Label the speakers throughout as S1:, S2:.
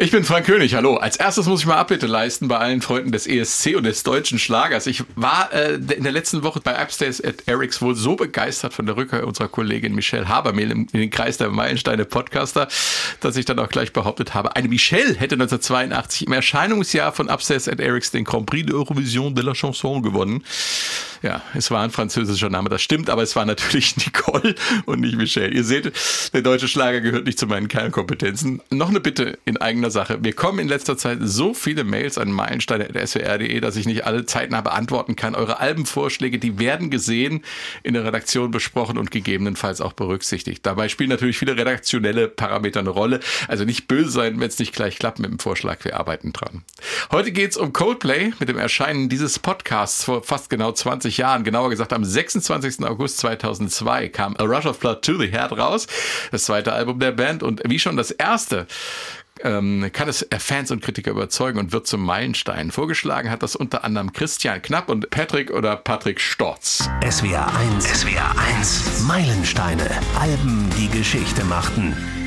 S1: Ich bin Frank König, hallo. Als erstes muss ich mal Abbitte leisten bei allen Freunden des ESC und des deutschen Schlagers. Ich war äh, in der letzten Woche bei Upstairs at Erics wohl so begeistert von der Rückkehr unserer Kollegin Michelle Habermehl in, den Kreis der Meilensteine Podcaster, dass ich dann auch gleich behauptet habe, eine Michelle hätte 1982 im Erscheinungsjahr von Upstairs at Erics den Grand Prix de Eurovision de la Chanson gewonnen. Ja, es war ein französischer Name, das stimmt, aber es war natürlich Nicole und nicht Michelle. Ihr seht, der deutsche Schlager gehört nicht zu meinen Kernkompetenzen. Noch eine Bitte in eigener Sache. Wir kommen in letzter Zeit so viele Mails an meilensteine.swr.de, dass ich nicht alle zeitnah beantworten kann. Eure Albenvorschläge, die werden gesehen, in der Redaktion besprochen und gegebenenfalls auch berücksichtigt. Dabei spielen natürlich viele redaktionelle Parameter eine Rolle. Also nicht böse sein, wenn es nicht gleich klappt mit dem Vorschlag. Wir arbeiten dran. Heute geht's um Coldplay mit dem Erscheinen dieses Podcasts vor fast genau 20 20 Jahren, genauer gesagt am 26. August 2002 kam A Rush of Blood to the Heart raus, das zweite Album der Band und wie schon das erste ähm, kann es Fans und Kritiker überzeugen und wird zum Meilenstein. Vorgeschlagen hat das unter anderem Christian Knapp und Patrick oder Patrick Storz.
S2: SWR 1, SWR 1, Meilensteine, Alben, die Geschichte machten.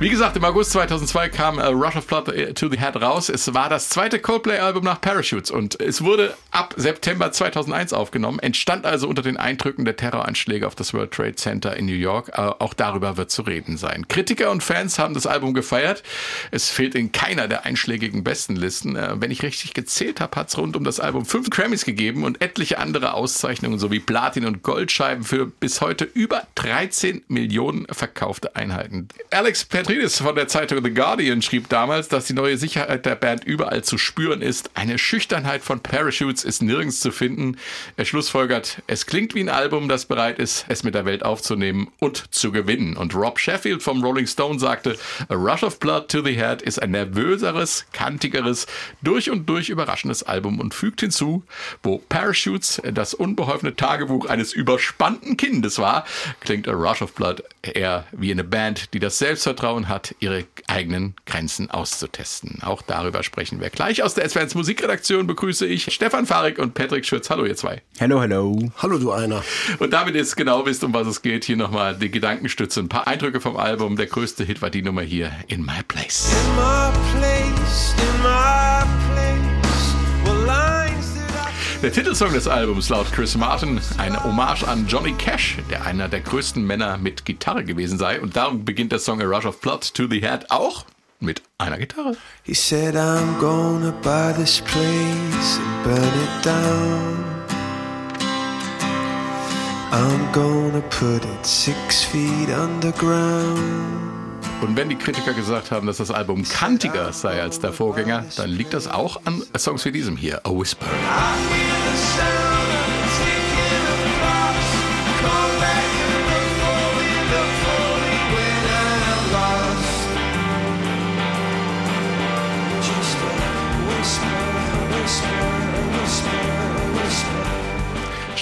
S1: Wie gesagt, im August 2002 kam uh, Rush of Blood äh, to the Head raus. Es war das zweite Coldplay-Album nach Parachutes und es wurde ab September 2001 aufgenommen, entstand also unter den Eindrücken der Terroranschläge auf das World Trade Center in New York. Uh, auch darüber wird zu reden sein. Kritiker und Fans haben das Album gefeiert. Es fehlt in keiner der einschlägigen Bestenlisten. Wenn ich richtig gezählt habe, hat es rund um das Album fünf Grammys gegeben und etliche andere Auszeichnungen sowie Platin- und Goldscheiben für bis heute über 13 Millionen verkaufte Einheiten. Alex Petri Petridis von der Zeitung The Guardian schrieb damals, dass die neue Sicherheit der Band überall zu spüren ist. Eine Schüchternheit von Parachutes ist nirgends zu finden. Er schlussfolgert, es klingt wie ein Album, das bereit ist, es mit der Welt aufzunehmen und zu gewinnen. Und Rob Sheffield vom Rolling Stone sagte, A Rush of Blood to the Head ist ein nervöseres, kantigeres, durch und durch überraschendes Album und fügt hinzu, wo Parachutes das unbeholfene Tagebuch eines überspannten Kindes war, klingt A Rush of Blood eher wie eine Band, die das Selbstvertrauen hat, ihre eigenen Grenzen auszutesten. Auch darüber sprechen wir gleich. Aus der SWR Musikredaktion begrüße ich Stefan Farik und Patrick Schürz. Hallo, ihr zwei.
S3: Hallo, hallo.
S4: Hallo, du einer.
S1: Und damit ihr genau wisst, um was es geht, hier nochmal die Gedankenstütze. Ein paar Eindrücke vom Album. Der größte Hit war die Nummer hier, In My Place. In my der Titelsong des Albums laut Chris Martin eine Hommage an Johnny Cash, der einer der größten Männer mit Gitarre gewesen sei. Und darum beginnt der Song A Rush of Blood to the Head auch mit einer Gitarre. He said I'm gonna buy this place and burn it down. I'm gonna put it six feet underground. Und wenn die Kritiker gesagt haben, dass das Album kantiger sei als der Vorgänger, dann liegt das auch an Songs wie diesem hier, A Whisper.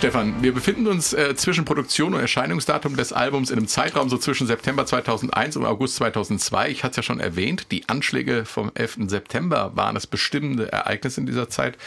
S1: Stefan, wir befinden uns äh, zwischen Produktion und Erscheinungsdatum des Albums in einem Zeitraum so zwischen September 2001 und August 2002. Ich hatte es ja schon erwähnt, die Anschläge vom 11. September waren das bestimmende Ereignis in dieser Zeit.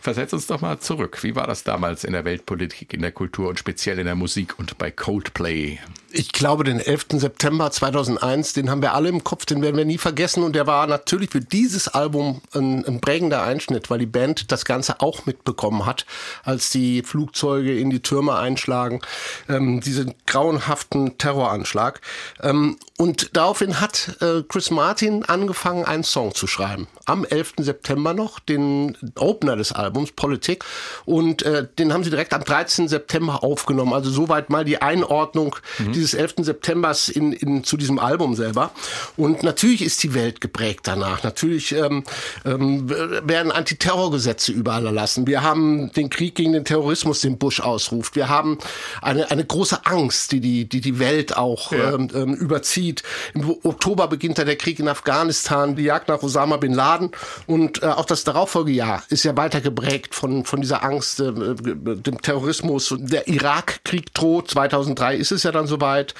S1: Versetz uns doch mal zurück. Wie war das damals in der Weltpolitik, in der Kultur und speziell in der Musik und bei Coldplay?
S4: Ich glaube, den 11. September 2001, den haben wir alle im Kopf, den werden wir nie vergessen. Und der war natürlich für dieses Album ein, ein prägender Einschnitt, weil die Band das Ganze auch mitbekommen hat, als die Flugzeuge in die Türme einschlagen, ähm, diesen grauenhaften Terroranschlag. Ähm, und daraufhin hat äh, Chris Martin angefangen, einen Song zu schreiben. Am 11. September noch, den Opener des Albums, Politik. Und äh, den haben sie direkt am 13. September aufgenommen. Also soweit mal die Einordnung mhm. dieses 11. Septembers in, in, zu diesem Album selber. Und natürlich ist die Welt geprägt danach. Natürlich ähm, ähm, werden Antiterrorgesetze überall erlassen. Wir haben den Krieg gegen den Terrorismus, den Bush ausruft. Wir haben eine, eine große Angst, die die, die, die Welt auch ja. ähm, ähm überzieht zieht. Im Oktober beginnt da der Krieg in Afghanistan, die Jagd nach Osama bin Laden und äh, auch das darauffolgejahr ist ja weiter geprägt von, von dieser Angst, äh, dem Terrorismus. Der Irakkrieg droht, 2003 ist es ja dann soweit.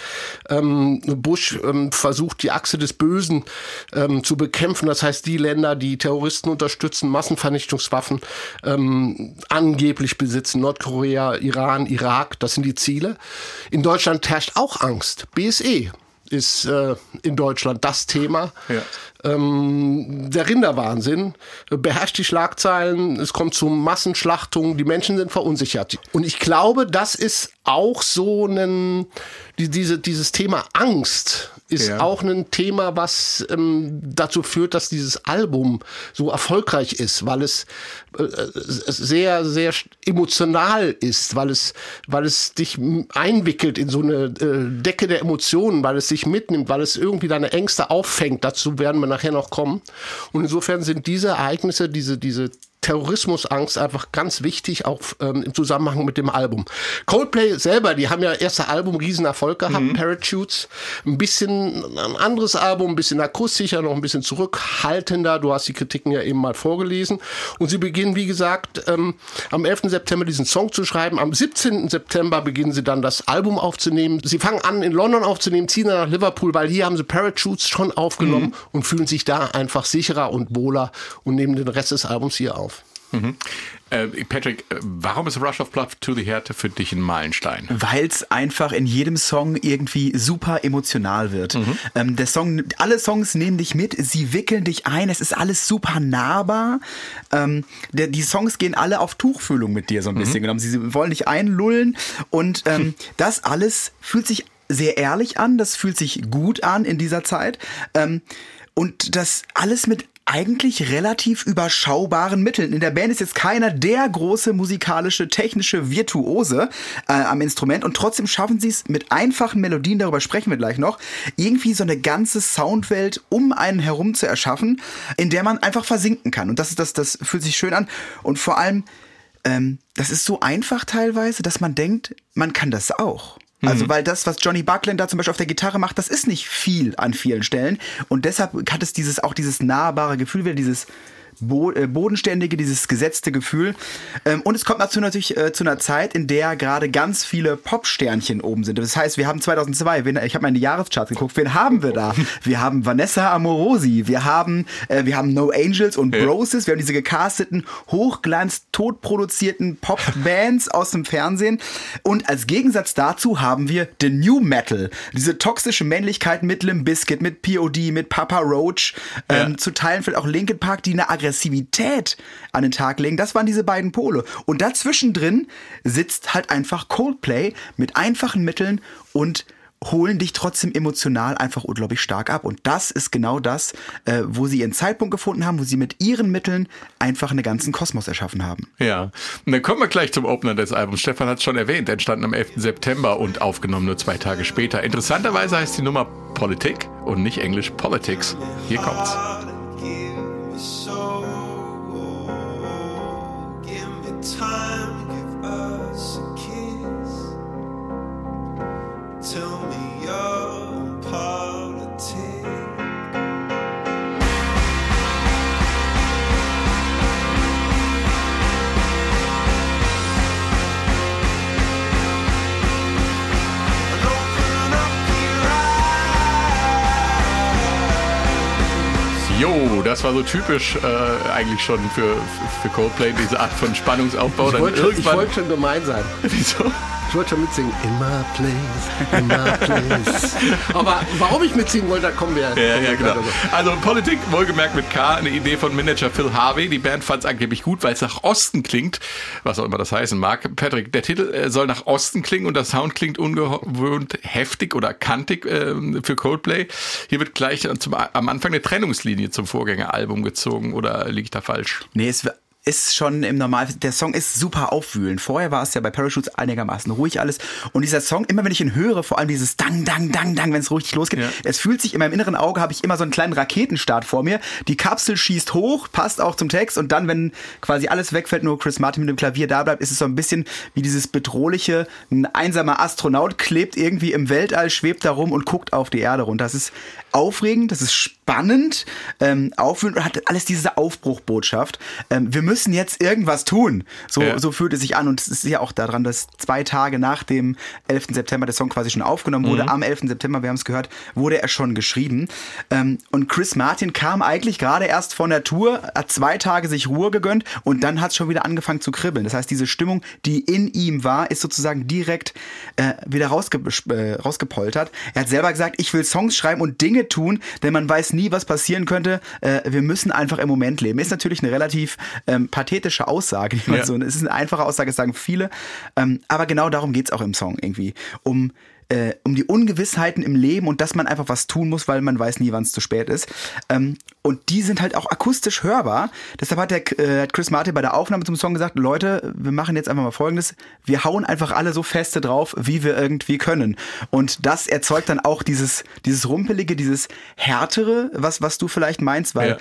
S4: Ähm, Bush ähm, versucht die Achse des Bösen ähm, zu bekämpfen, das heißt die Länder, die Terroristen unterstützen, Massenvernichtungswaffen ähm, angeblich besitzen, Nordkorea, Iran, Irak, das sind die Ziele. In Deutschland herrscht auch Angst, BSE ist äh, in Deutschland das Thema.
S1: Ja.
S4: Ähm, der Rinderwahnsinn beherrscht die Schlagzeilen, es kommt zu Massenschlachtungen, die Menschen sind verunsichert. Und ich glaube, das ist auch so ein, die, diese, dieses Thema Angst ist
S1: Ja.
S4: auch ein Thema, was ähm, dazu führt, dass dieses Album so erfolgreich ist, weil es äh, es sehr, sehr emotional ist, weil es, weil es dich einwickelt in so eine äh, Decke der Emotionen, weil es sich mitnimmt, weil es irgendwie deine Ängste auffängt. Dazu werden wir nachher noch kommen. Und insofern sind diese Ereignisse, diese, diese Terrorismusangst einfach ganz wichtig, auch ähm, im Zusammenhang mit dem Album. Coldplay selber, die haben ja erste Album Riesenerfolg gehabt, Parachutes. Ein bisschen ein anderes Album, ein bisschen akustischer, noch ein bisschen zurückhaltender. Du hast die Kritiken ja eben mal vorgelesen. Und sie beginnen, wie gesagt, ähm, am 11. September diesen Song zu schreiben. Am 17. September beginnen sie dann das Album aufzunehmen. Sie fangen an, in London aufzunehmen, ziehen dann nach Liverpool, weil hier haben sie Parachutes schon aufgenommen und fühlen sich da einfach sicherer und wohler und nehmen den Rest des Albums hier auf.
S1: Äh, Patrick, äh, warum ist Rush of Blood to the Heart für dich ein Meilenstein?
S3: Weil es einfach in jedem Song irgendwie super emotional wird.
S1: Mhm.
S3: Ähm, der Song, alle Songs nehmen dich mit, sie wickeln dich ein, es ist alles super nahbar. Ähm, der, die Songs gehen alle auf Tuchfühlung mit dir so ein
S1: Mhm.
S3: bisschen genommen. Sie wollen dich einlullen und ähm, das alles fühlt sich sehr ehrlich an, das fühlt sich gut an in dieser Zeit. Ähm, und das alles mit eigentlich relativ überschaubaren Mitteln. In der Band ist jetzt keiner der große musikalische, technische Virtuose äh, am Instrument und trotzdem schaffen sie es mit einfachen Melodien, darüber sprechen wir gleich noch, irgendwie so eine ganze Soundwelt um einen herum zu erschaffen, in der man einfach versinken kann. Und das ist das, das fühlt sich schön an. Und vor allem, ähm, das ist so einfach teilweise, dass man denkt, man kann das auch. Also, weil das, was Johnny Buckland da zum Beispiel auf der Gitarre macht, das ist nicht viel an vielen Stellen. Und deshalb hat es dieses, auch dieses nahbare Gefühl, wieder dieses Bo äh, bodenständige, dieses gesetzte Gefühl. Ähm, und es kommt dazu natürlich äh, zu einer Zeit, in der gerade ganz viele Popsternchen oben sind. Das heißt, wir haben 2002, wen, ich habe mal in die Jahrescharts geguckt, wen haben wir da? Wir haben Vanessa Amorosi, wir haben, äh, wir haben No Angels und
S1: Ja.
S3: Broses, wir haben diese gecasteten, hochglanz, totproduzierten Pop-Bands aus dem Fernsehen. Und als Gegensatz dazu haben wir den New Metal, diese toxische Männlichkeit mit Limp Bizkit, mit POD, mit Papa Roach, ähm,
S1: Ja.
S3: zu Teilen vielleicht auch Linkin Park, die eine Aggressivität an den Tag legen. Das waren diese beiden Pole. Und dazwischen drin sitzt halt einfach Coldplay mit einfachen Mitteln und holen dich trotzdem emotional einfach unglaublich stark ab. Und das ist genau das, äh, wo sie ihren Zeitpunkt gefunden haben, wo sie mit ihren Mitteln einfach einen ganzen Kosmos erschaffen haben.
S1: Ja, und dann kommen wir gleich zum Opener des Albums. Stefan hat es schon erwähnt, entstanden am 11. September und aufgenommen nur zwei Tage später. Interessanterweise heißt die Nummer Politik und nicht Englisch Politics. Hier kommt's.
S5: Tell me your politics.
S1: Jo, das war so typisch äh, eigentlich schon für, für Coldplay, diese Art von Spannungsaufbau.
S4: Ich wollte, schon, ich wollte schon gemein sein.
S1: Wieso?
S4: Ich wollte schon mitsingen. In my place, in my place. Aber warum ich mitsingen wollte, da kommen wir.
S1: Ja, ja, genau. Also Politik, wohlgemerkt mit K, eine Idee von Manager Phil Harvey. Die Band fand es angeblich gut, weil es nach Osten klingt, was auch immer das heißen mag. Patrick, der Titel äh, soll nach Osten klingen und der Sound klingt ungewöhnt heftig oder kantig ähm, für Coldplay. Hier wird gleich zum, am Anfang eine Trennungslinie zum Vorgängeralbum gezogen oder liege ich da falsch?
S3: Nee, es ist schon im Normal, der Song ist super aufwühlend. Vorher war es ja bei Parachutes einigermaßen ruhig alles. Und dieser Song, immer wenn ich ihn höre, vor allem dieses Dang, Dang, Dang, Dang, wenn es richtig losgeht,
S1: Ja.
S3: es fühlt sich in meinem inneren Auge, habe ich immer so einen kleinen Raketenstart vor mir. Die Kapsel schießt hoch, passt auch zum Text und dann, wenn quasi alles wegfällt, nur Chris Martin mit dem Klavier da bleibt, ist es so ein bisschen wie dieses bedrohliche, ein einsamer Astronaut klebt irgendwie im Weltall, schwebt da rum und guckt auf die Erde runter. Das ist aufregend, das ist spannend, ähm, aufwühlend und hat alles diese Aufbruchbotschaft. Ähm, wir müssen jetzt irgendwas tun. So,
S1: Ja.
S3: so fühlt es sich an und es ist ja auch daran, dass zwei Tage nach dem 11. September der Song quasi schon aufgenommen wurde.
S1: Mhm.
S3: Am 11. September, wir haben es gehört, wurde er schon geschrieben. Ähm, und Chris Martin kam eigentlich gerade erst von der Tour, hat zwei Tage sich Ruhe gegönnt und dann hat es schon wieder angefangen zu kribbeln. Das heißt, diese Stimmung, die in ihm war, ist sozusagen direkt äh, wieder rausge äh, rausgepoltert. Er hat selber gesagt, ich will Songs schreiben und Dinge tun, denn man weiß nie, was passieren könnte. Äh, wir müssen einfach im Moment leben. Ist natürlich eine relativ ähm, pathetische Aussage. Die man
S1: Ja.
S3: so, es ist eine einfache Aussage, sagen viele. Ähm, aber genau darum geht's auch im Song irgendwie. Um äh, um die Ungewissheiten im Leben und dass man einfach was tun muss, weil man weiß nie, wann es zu spät ist. Ähm, und die sind halt auch akustisch hörbar. Deshalb hat, der, äh, hat Chris Martin bei der Aufnahme zum Song gesagt, Leute, wir machen jetzt einfach mal Folgendes. Wir hauen einfach alle so feste drauf, wie wir irgendwie können. Und das erzeugt dann auch dieses, dieses Rumpelige, dieses Härtere, was, was du vielleicht meinst, weil
S1: Ja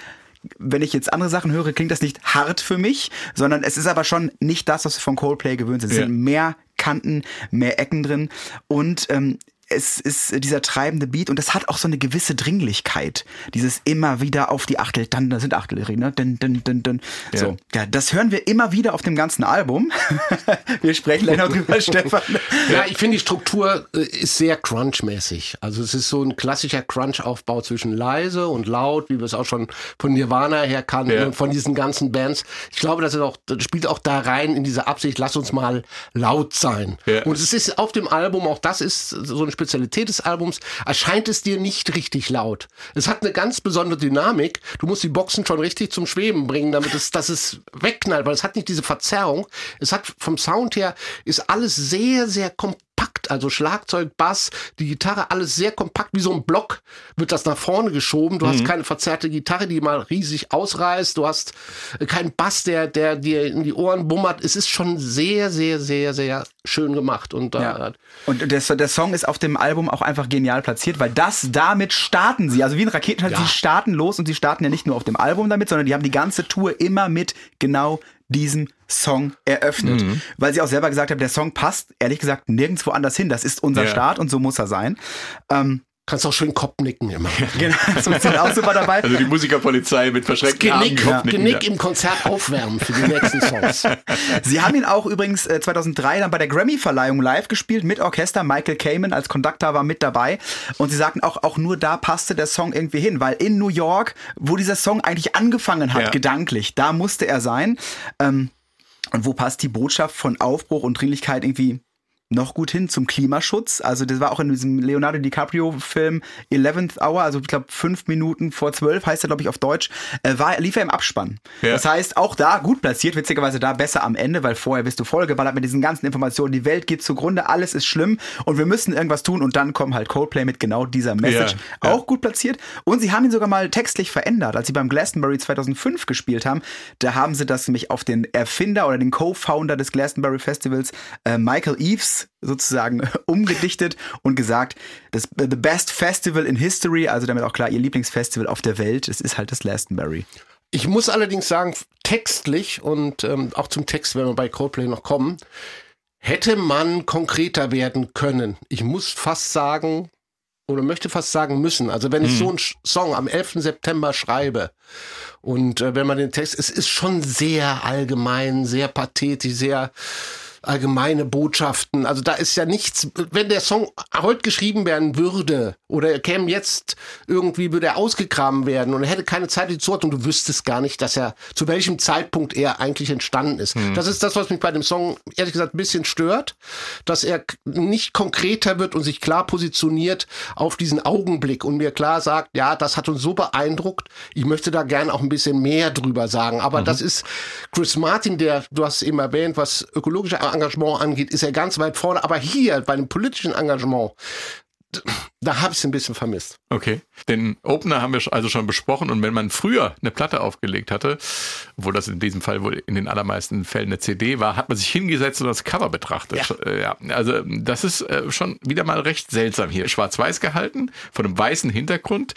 S3: wenn ich jetzt andere Sachen höre, klingt das nicht hart für mich, sondern es ist aber schon nicht das, was wir von Coldplay gewöhnt sind. Es
S1: Ja.
S3: sind mehr Kanten, mehr Ecken drin. Und ähm, es ist dieser treibende Beat und das hat auch so eine gewisse Dringlichkeit. Dieses immer wieder auf die Achtel, dann da sind Achtellerie, ne? Dun, dun, dun, dun.
S1: Ja.
S3: So, ja, das hören wir immer wieder auf dem ganzen Album. wir sprechen noch drüber, Stefan.
S4: Ja, ich finde die Struktur äh, ist sehr crunch-mäßig. Also es ist so ein klassischer Crunch-Aufbau zwischen leise und laut, wie wir es auch schon von Nirvana her kannten
S1: Ja.
S4: und von diesen ganzen Bands. Ich glaube, das, ist auch, das spielt auch da rein in diese Absicht, lass uns mal laut sein.
S1: Ja.
S4: Und es ist auf dem Album, auch das ist so eine Spezialität des Albums, erscheint es dir nicht richtig laut. Es hat eine ganz besondere Dynamik. Du musst die Boxen schon richtig zum Schweben bringen, damit es, dass es wegknallt, weil es hat nicht diese Verzerrung. Es hat vom Sound her ist alles sehr, sehr kompakt. Also Schlagzeug, Bass, die Gitarre, alles sehr kompakt, wie so ein Block wird das nach vorne geschoben. Du hast keine verzerrte Gitarre, die mal riesig ausreißt. Du hast äh, keinen Bass, der, der dir in die Ohren bummert. Es ist schon sehr, sehr, sehr, sehr schön gemacht. Und da
S3: Ja. Und der, der Song ist auf dem Album auch einfach genial platziert, weil das damit starten sie. Also wie ein Raketenstart,
S4: Ja.
S3: sie starten los und sie starten ja nicht nur auf dem Album damit, sondern die haben die ganze Tour immer mit genau diesem Song eröffnet. Weil sie auch selber gesagt haben, der Song passt ehrlich gesagt nirgendwo anders hin. Das ist unser
S1: Ja.
S3: Start und so muss er sein. Ähm,
S4: kannst auch schön Kopf nicken immer.
S3: genau, so ist auch super dabei.
S1: Also die Musikerpolizei mit verschreckten Armen.
S4: Genick,
S1: Kopfnicken,
S4: Genick
S1: ja.
S4: im Konzert aufwärmen für die nächsten Songs.
S3: Sie haben ihn auch übrigens äh, 2003 dann bei der Grammy-Verleihung live gespielt mit Orchester. Michael Kamen als Conductor war mit dabei. Und sie sagten auch, auch nur da passte der Song irgendwie hin, weil in New York, wo dieser Song eigentlich angefangen hat,
S1: Ja.
S3: gedanklich, da musste er sein. Ähm, und wo passt die Botschaft von Aufbruch und Dringlichkeit irgendwie noch gut hin zum Klimaschutz. Also das war auch in diesem Leonardo DiCaprio-Film 11th Hour, also ich glaube fünf Minuten vor zwölf heißt er, glaube ich, auf Deutsch, äh, war, lief er im Abspann.
S1: Ja.
S3: Das heißt, auch da gut platziert, witzigerweise da besser am Ende, weil vorher bist du vollgeballert mit diesen ganzen Informationen, die Welt geht zugrunde, alles ist schlimm und wir müssen irgendwas tun und dann kommen halt Coldplay mit genau dieser Message.
S1: Ja, ja.
S3: Auch gut platziert. Und sie haben ihn sogar mal textlich verändert. Als sie beim Glastonbury 2005 gespielt haben, da haben sie das nämlich auf den Erfinder oder den Co-Founder des Glastonbury Festivals, äh, Michael Eves, sozusagen umgedichtet und gesagt, das The Best Festival in History, also damit auch klar, ihr Lieblingsfestival auf der Welt, es ist halt das Glastonbury.
S4: Ich muss allerdings sagen, textlich und ähm, auch zum Text, wenn wir bei Coldplay noch kommen, hätte man konkreter werden können. Ich muss fast sagen, oder möchte fast sagen müssen, also wenn ich so einen Song am 11. September schreibe und äh, wenn man den Text, es ist schon sehr allgemein, sehr pathetisch, sehr allgemeine Botschaften. Also da ist ja nichts, wenn der Song heute geschrieben werden würde oder er käme jetzt irgendwie, würde er ausgegraben werden und er hätte keine zeitliche Zuordnung, du wüsstest gar nicht, dass er, zu welchem Zeitpunkt er eigentlich entstanden ist. Das ist das, was mich bei dem Song ehrlich gesagt ein bisschen stört, dass er nicht konkreter wird und sich klar positioniert auf diesen Augenblick und mir klar sagt, ja, das hat uns so beeindruckt, ich möchte da gern auch ein bisschen mehr drüber sagen. Aber das ist Chris Martin, der, du hast es eben erwähnt, was ökologische Engagement angeht, ist er ganz weit vorne. Aber hier, bei dem politischen Engagement, da habe ich es ein bisschen vermisst.
S1: Okay. Den Opener haben wir also schon besprochen und wenn man früher eine Platte aufgelegt hatte, obwohl das in diesem Fall wohl in den allermeisten Fällen eine CD war, hat man sich hingesetzt und das Cover betrachtet. Ja. ja. Also das ist äh, schon wieder mal recht seltsam hier. Schwarz-Weiß gehalten, von einem weißen Hintergrund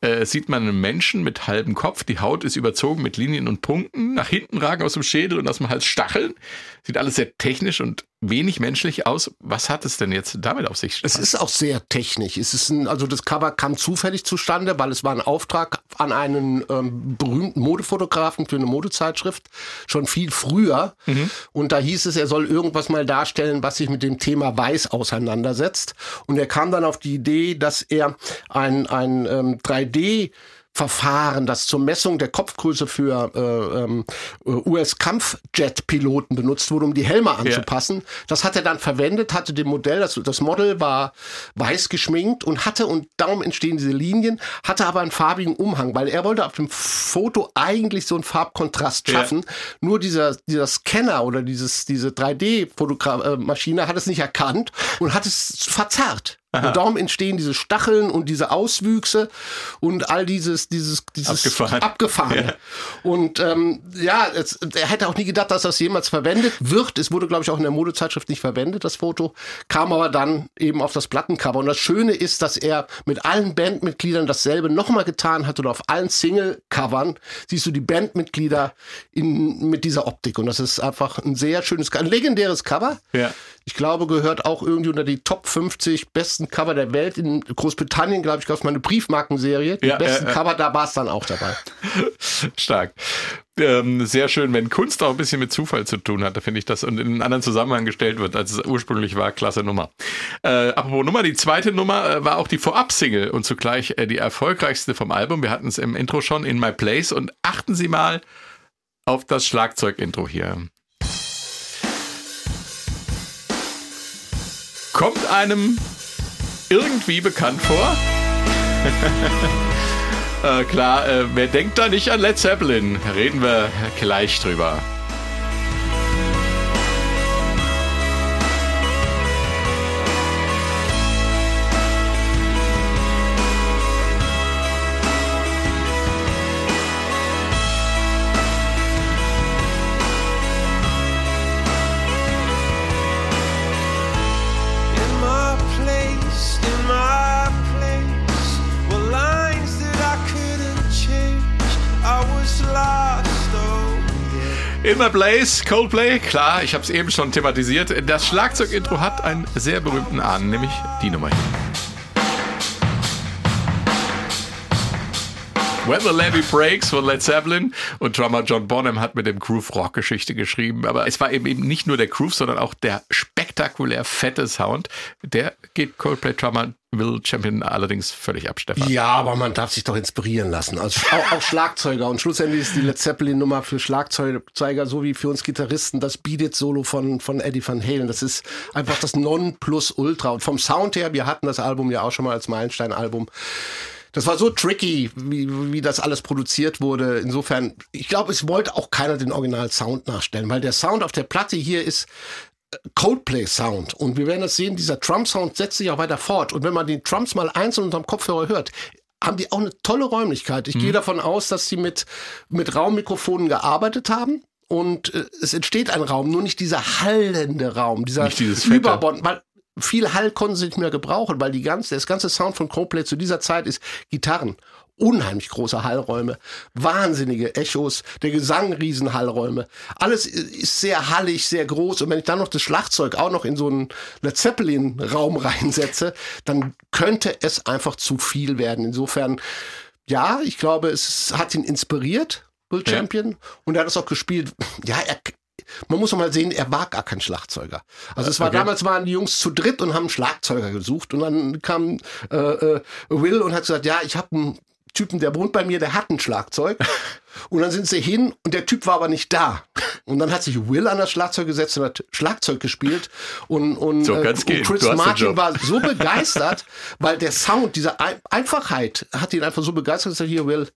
S1: äh, sieht man einen Menschen mit halbem Kopf, die Haut ist überzogen mit Linien und Punkten, nach hinten ragen aus dem Schädel und aus dem Hals Stacheln. Sieht alles sehr technisch und wenig menschlich aus. Was hat es denn jetzt damit auf sich?
S4: Es ist auch sehr technisch. Es ist ein, also das Cover kam zufällig zustande, weil es war ein Auftrag an einen ähm, berühmten Modefotografen für eine Modezeitschrift schon viel früher. Und da hieß es, er soll irgendwas mal darstellen, was sich mit dem Thema Weiß auseinandersetzt. Und er kam dann auf die Idee, dass er ein, ein ähm, 3D Verfahren, das zur Messung der Kopfgröße für äh, ähm, US-Kampfjet-Piloten benutzt wurde, um die Helme anzupassen. Das hat er dann verwendet, hatte dem Modell, das, das Model war weiß geschminkt und hatte, und darum entstehen diese Linien, hatte aber einen farbigen Umhang, weil er wollte auf dem Foto eigentlich so einen Farbkontrast
S1: Ja.
S4: schaffen. Nur dieser, dieser Scanner oder dieses, diese 3D-Maschine hat es nicht erkannt und hat es verzerrt. Und darum entstehen diese Stacheln und diese Auswüchse und all dieses, dieses, dieses
S1: Abgefahren.
S4: abgefahren.
S1: Ja.
S4: Und ähm, ja, es, er hätte auch nie gedacht, dass das jemals verwendet wird. Es wurde, glaube ich, auch in der Modezeitschrift nicht verwendet, das Foto, kam aber dann eben auf das Plattencover. Und das Schöne ist, dass er mit allen Bandmitgliedern dasselbe nochmal getan hat oder auf allen Single-Covern siehst du die Bandmitglieder in, mit dieser Optik. Und das ist einfach ein sehr schönes, ein legendäres Cover.
S1: Ja.
S4: Ich glaube, gehört auch irgendwie unter die Top 50 besten Cover der Welt. In Großbritannien, glaube ich, gab es mal eine Briefmarkenserie. Die
S1: Ja,
S4: besten
S1: ja, ja.
S4: Cover, da war es dann auch dabei.
S1: Stark. Ähm, sehr schön, wenn Kunst auch ein bisschen mit Zufall zu tun hat, da finde ich das und in einen anderen Zusammenhang gestellt wird, als es ursprünglich war. Klasse Nummer. Äh, apropos Nummer, die zweite Nummer äh, war auch die Vorab-Single und zugleich äh, die erfolgreichste vom Album. Wir hatten es im Intro schon, In My Place. Und achten Sie mal auf das Schlagzeug-Intro hier. Kommt einem irgendwie bekannt vor? Äh, klar, äh, wer denkt da nicht an Led Zeppelin? Reden wir gleich drüber.
S5: In My Place,
S1: Coldplay, klar, ich habe es eben schon thematisiert. Das Schlagzeug-Intro hat einen sehr berühmten Ahnen, nämlich die Nummer hier. When the Levy Breaks von Led Zeppelin und Drummer John Bonham hat mit dem Groove Rock Geschichte geschrieben. Aber es war eben, nicht nur der Groove, sondern auch der spektakulär fette Sound. Der geht Coldplay Drummer Will Champion allerdings völlig ab, Stefan.
S4: Ja, aber man darf sich doch inspirieren lassen. Also auch, auch Schlagzeuger. Und schlussendlich ist die Led Zeppelin-Nummer für Schlagzeuger so wie für uns Gitarristen das Beat It Solo von, von Eddie Van Halen. Das ist einfach das Nonplusultra. Und vom Sound her, wir hatten das Album ja auch schon mal als Meilenstein-Album. Das war so tricky, wie, wie das alles produziert wurde. Insofern, ich glaube, es wollte auch keiner den Original-Sound nachstellen, weil der Sound auf der Platte hier ist Coldplay-Sound. Und wir werden das sehen, dieser Trump-Sound setzt sich auch weiter fort. Und wenn man die Trumps mal einzeln unterm Kopfhörer hört, haben die auch eine tolle Räumlichkeit. Ich gehe davon aus, dass sie mit, mit Raummikrofonen gearbeitet haben. Und äh, es entsteht ein Raum, nur nicht dieser hallende Raum, dieser. Überbond, weil viel Hall konnten sie nicht mehr gebrauchen, weil die ganze, das ganze Sound von Coldplay zu dieser Zeit ist Gitarren. Unheimlich große Hallräume, wahnsinnige Echos, der Gesang Riesenhallräume. Alles ist sehr hallig, sehr groß. Und wenn ich dann noch das Schlagzeug auch noch in so einen Led Zeppelin Raum reinsetze, dann könnte es einfach zu viel werden. Insofern, ja, ich glaube, es hat ihn inspiriert, Will
S1: Ja.
S4: Champion. Und er hat es auch gespielt. Ja, er, man muss noch mal sehen, er war gar kein Schlagzeuger. Also es war
S1: Okay.
S4: damals waren die Jungs zu dritt und haben einen Schlagzeuger gesucht und dann kam äh, äh, Will und hat gesagt, ja, ich habe einen Typen, der wohnt bei mir, der hat ein Schlagzeug. Und dann sind sie hin und der Typ war aber nicht da. Und dann hat sich Will an das Schlagzeug gesetzt und hat Schlagzeug gespielt. Und, und,
S1: So
S4: äh, und Chris Martin war so begeistert, weil der Sound, diese Ein Einfachheit hat ihn einfach so begeistert, dass er hier, Will,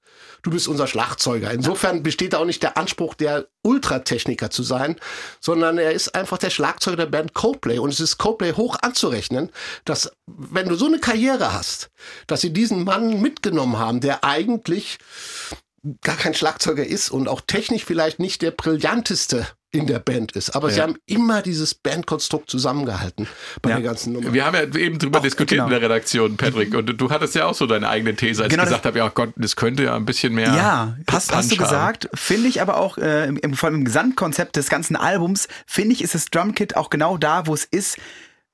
S4: du bist unser Schlagzeuger. Insofern besteht da auch nicht der Anspruch, der Ultratechniker zu sein, sondern er ist einfach der Schlagzeuger der Band Coldplay. Und es ist Coldplay hoch anzurechnen, dass wenn du so eine Karriere hast, dass sie diesen Mann mitgenommen haben, der eigentlich gar kein Schlagzeuger ist und auch technisch vielleicht nicht der brillanteste in der Band ist. Aber sie
S1: Ja.
S4: haben immer dieses Bandkonstrukt zusammengehalten bei
S3: Ja.
S4: der ganzen Nummer.
S1: Wir haben ja eben drüber
S3: Ach,
S1: diskutiert
S3: genau.
S1: in der Redaktion, Patrick. Und du hattest ja auch so deine eigene These, als
S3: Genau,
S1: ich gesagt habe, ja Gott, das könnte ja ein bisschen mehr.
S3: Ja, hast, hast du gesagt. Finde ich aber auch, äh, im, im, vor allem im Gesamtkonzept des ganzen Albums, finde ich, ist das Drumkit auch genau da, wo es ist.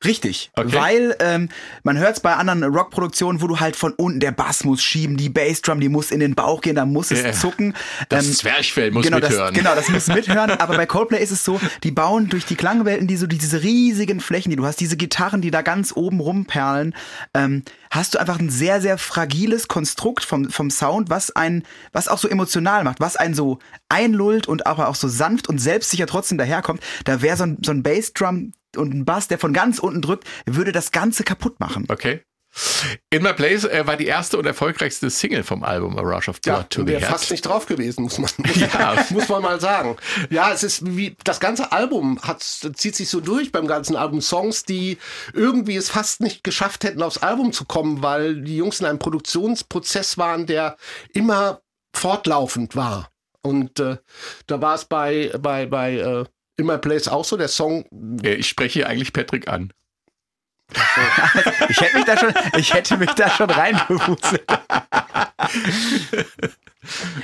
S3: Richtig,
S1: Okay.
S3: weil ähm, man hört es bei anderen Rockproduktionen, wo du halt von unten der Bass muss schieben, die Bassdrum, die muss in den Bauch gehen, da muss es
S1: Ja.
S3: zucken.
S1: Das
S3: Ähm,
S1: Zwerchfell muss
S3: genau,
S1: mithören.
S3: Das, genau, das muss mithören. aber bei Coldplay ist es so, die bauen durch die Klangwelten, die so diese riesigen Flächen, die du hast, diese Gitarren, die da ganz oben rumperlen, ähm, hast du einfach ein sehr, sehr fragiles Konstrukt vom, vom Sound, was ein, was auch so emotional macht, was einen so einlullt und aber auch so sanft und selbstsicher trotzdem daherkommt. Da wäre so ein, so ein Bassdrum und ein Bass, der von ganz unten drückt, würde das Ganze kaputt machen.
S1: Okay. In My Place äh, war die erste und erfolgreichste Single vom Album A Rush of Blood
S4: Ja,
S1: to the
S4: wäre
S1: Head.
S4: fast nicht drauf gewesen, muss man,
S1: Ja.
S4: muss man mal sagen. Ja, es ist wie, das ganze Album hat, zieht sich so durch beim ganzen Album. Songs, die irgendwie es fast nicht geschafft hätten, aufs Album zu kommen, weil die Jungs in einem Produktionsprozess waren, der immer fortlaufend war. Und äh, da war es bei, bei, bei äh, In My Place auch so, der Song
S1: Ich spreche hier eigentlich Patrick an.
S3: Ich hätte mich da schon, ich hätte mich da schon reingewuselt.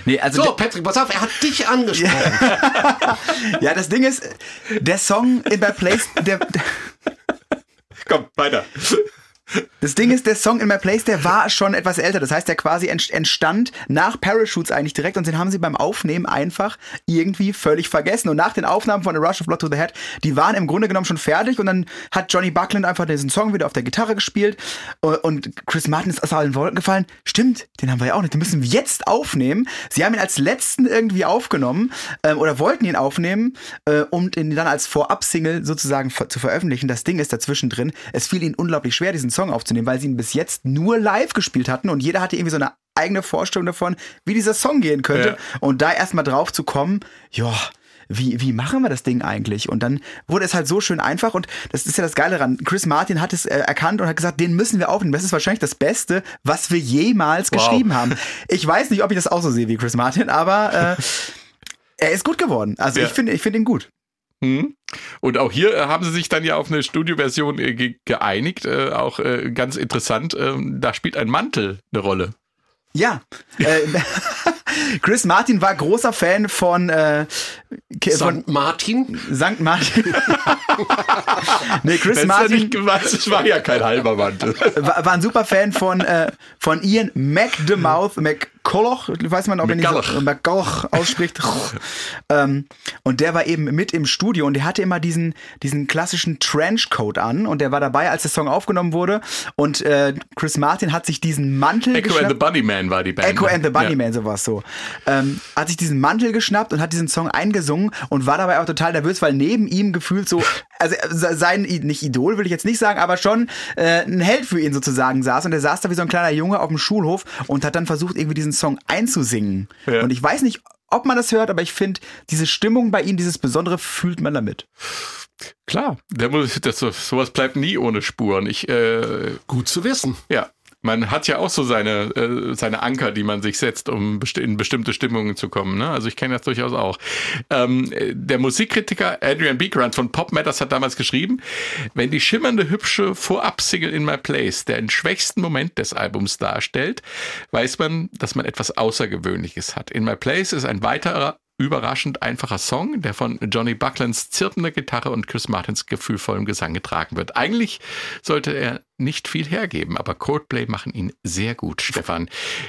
S3: Nee, also
S4: So, Patrick, pass auf, er hat dich angesprochen.
S3: Ja, das Ding ist, der Song in My Place, der,
S1: Komm, weiter.
S3: Das Ding ist, der Song in My Place, der war schon etwas älter. Das heißt, der quasi ent- entstand nach Parachutes eigentlich direkt und den haben sie beim Aufnehmen einfach irgendwie völlig vergessen. Und nach den Aufnahmen von A Rush of Blood to the Head, die waren im Grunde genommen schon fertig und dann hat Johnny Buckland einfach diesen Song wieder auf der Gitarre gespielt und Chris Martin ist aus allen Wolken gefallen. Stimmt, den haben wir ja auch nicht. Den müssen wir jetzt aufnehmen. Sie haben ihn als letzten irgendwie aufgenommen ähm, oder wollten ihn aufnehmen, äh, um ihn dann als Vorab-Single sozusagen zu veröffentlichen. Das Ding ist dazwischen drin. Es fiel ihnen unglaublich schwer, diesen Song aufzunehmen, weil sie ihn bis jetzt nur live gespielt hatten und jeder hatte irgendwie so eine eigene Vorstellung davon, wie dieser Song gehen könnte.
S1: Ja.
S3: Und da erstmal drauf zu kommen, ja, wie, wie machen wir das Ding eigentlich? Und dann wurde es halt so schön einfach und das ist ja das Geile daran. Chris Martin hat es äh, erkannt und hat gesagt, den müssen wir aufnehmen. Das ist wahrscheinlich das Beste, was wir jemals
S1: Wow.
S3: geschrieben haben. Ich weiß nicht, ob ich das auch so sehe wie Chris Martin, aber äh, er ist gut geworden. Also
S1: Ja.
S3: ich finde ich finde ihn gut.
S1: Hm. Und auch hier äh, haben sie sich dann ja auf eine Studioversion äh, ge geeinigt. Äh, auch äh, ganz interessant. ähm, da spielt ein Mantel eine Rolle.
S3: Ja. Äh, Chris Martin war großer Fan von, äh, von
S4: St. Martin.
S3: St. Martin. nee, Chris
S1: Das ja
S3: Martin
S1: nicht gemeint, es war ja kein halber Mantel.
S3: war, war ein super Fan von, äh, von Ian McDemouth, McCulloch, weiß man, ob er nicht
S1: McCulloch.
S3: Ausspricht. ähm, und der war eben mit im Studio und der hatte immer diesen, diesen klassischen Trenchcoat an und der war dabei, als der Song aufgenommen wurde und äh, Chris Martin hat sich diesen Mantel
S1: Echo and
S3: geschnappt.
S1: the Bunnyman war die Band.
S3: Echo and the
S1: Ja.
S3: Bunnyman, sowas so. Ähm, hat sich diesen Mantel geschnappt und hat diesen Song eingesungen und war dabei auch total nervös, weil neben ihm gefühlt so, also äh, sein, nicht Idol will ich jetzt nicht sagen, aber schon äh, ein Held für ihn sozusagen saß und er saß da wie so ein kleiner Junge auf dem Schulhof und hat dann versucht, irgendwie diesen Song einzusingen.
S1: Ja.
S3: Und ich weiß nicht, ob man das hört, aber ich finde, diese Stimmung bei ihm, dieses Besondere, fühlt man damit.
S1: Klar, der muss, das, sowas bleibt nie ohne Spuren. Ich, äh,
S4: Gut zu wissen.
S1: ja, man hat ja auch so seine, äh, seine Anker, die man sich setzt, um besti in bestimmte Stimmungen zu kommen. Ne? Also ich kenne das durchaus auch. Ähm, äh, der Musikkritiker Adrian B. Grant von Pop Matters hat damals geschrieben, wenn die schimmernde, hübsche Vorab-Single In My Place den schwächsten Moment des Albums darstellt, weiß man, dass man etwas Außergewöhnliches hat. In My Place ist ein weiterer überraschend einfacher Song, der von Johnny Bucklands zirpender Gitarre und Chris Martins gefühlvollem Gesang getragen wird. Eigentlich sollte er nicht viel hergeben, aber Coldplay machen ihn sehr gut. Stefan,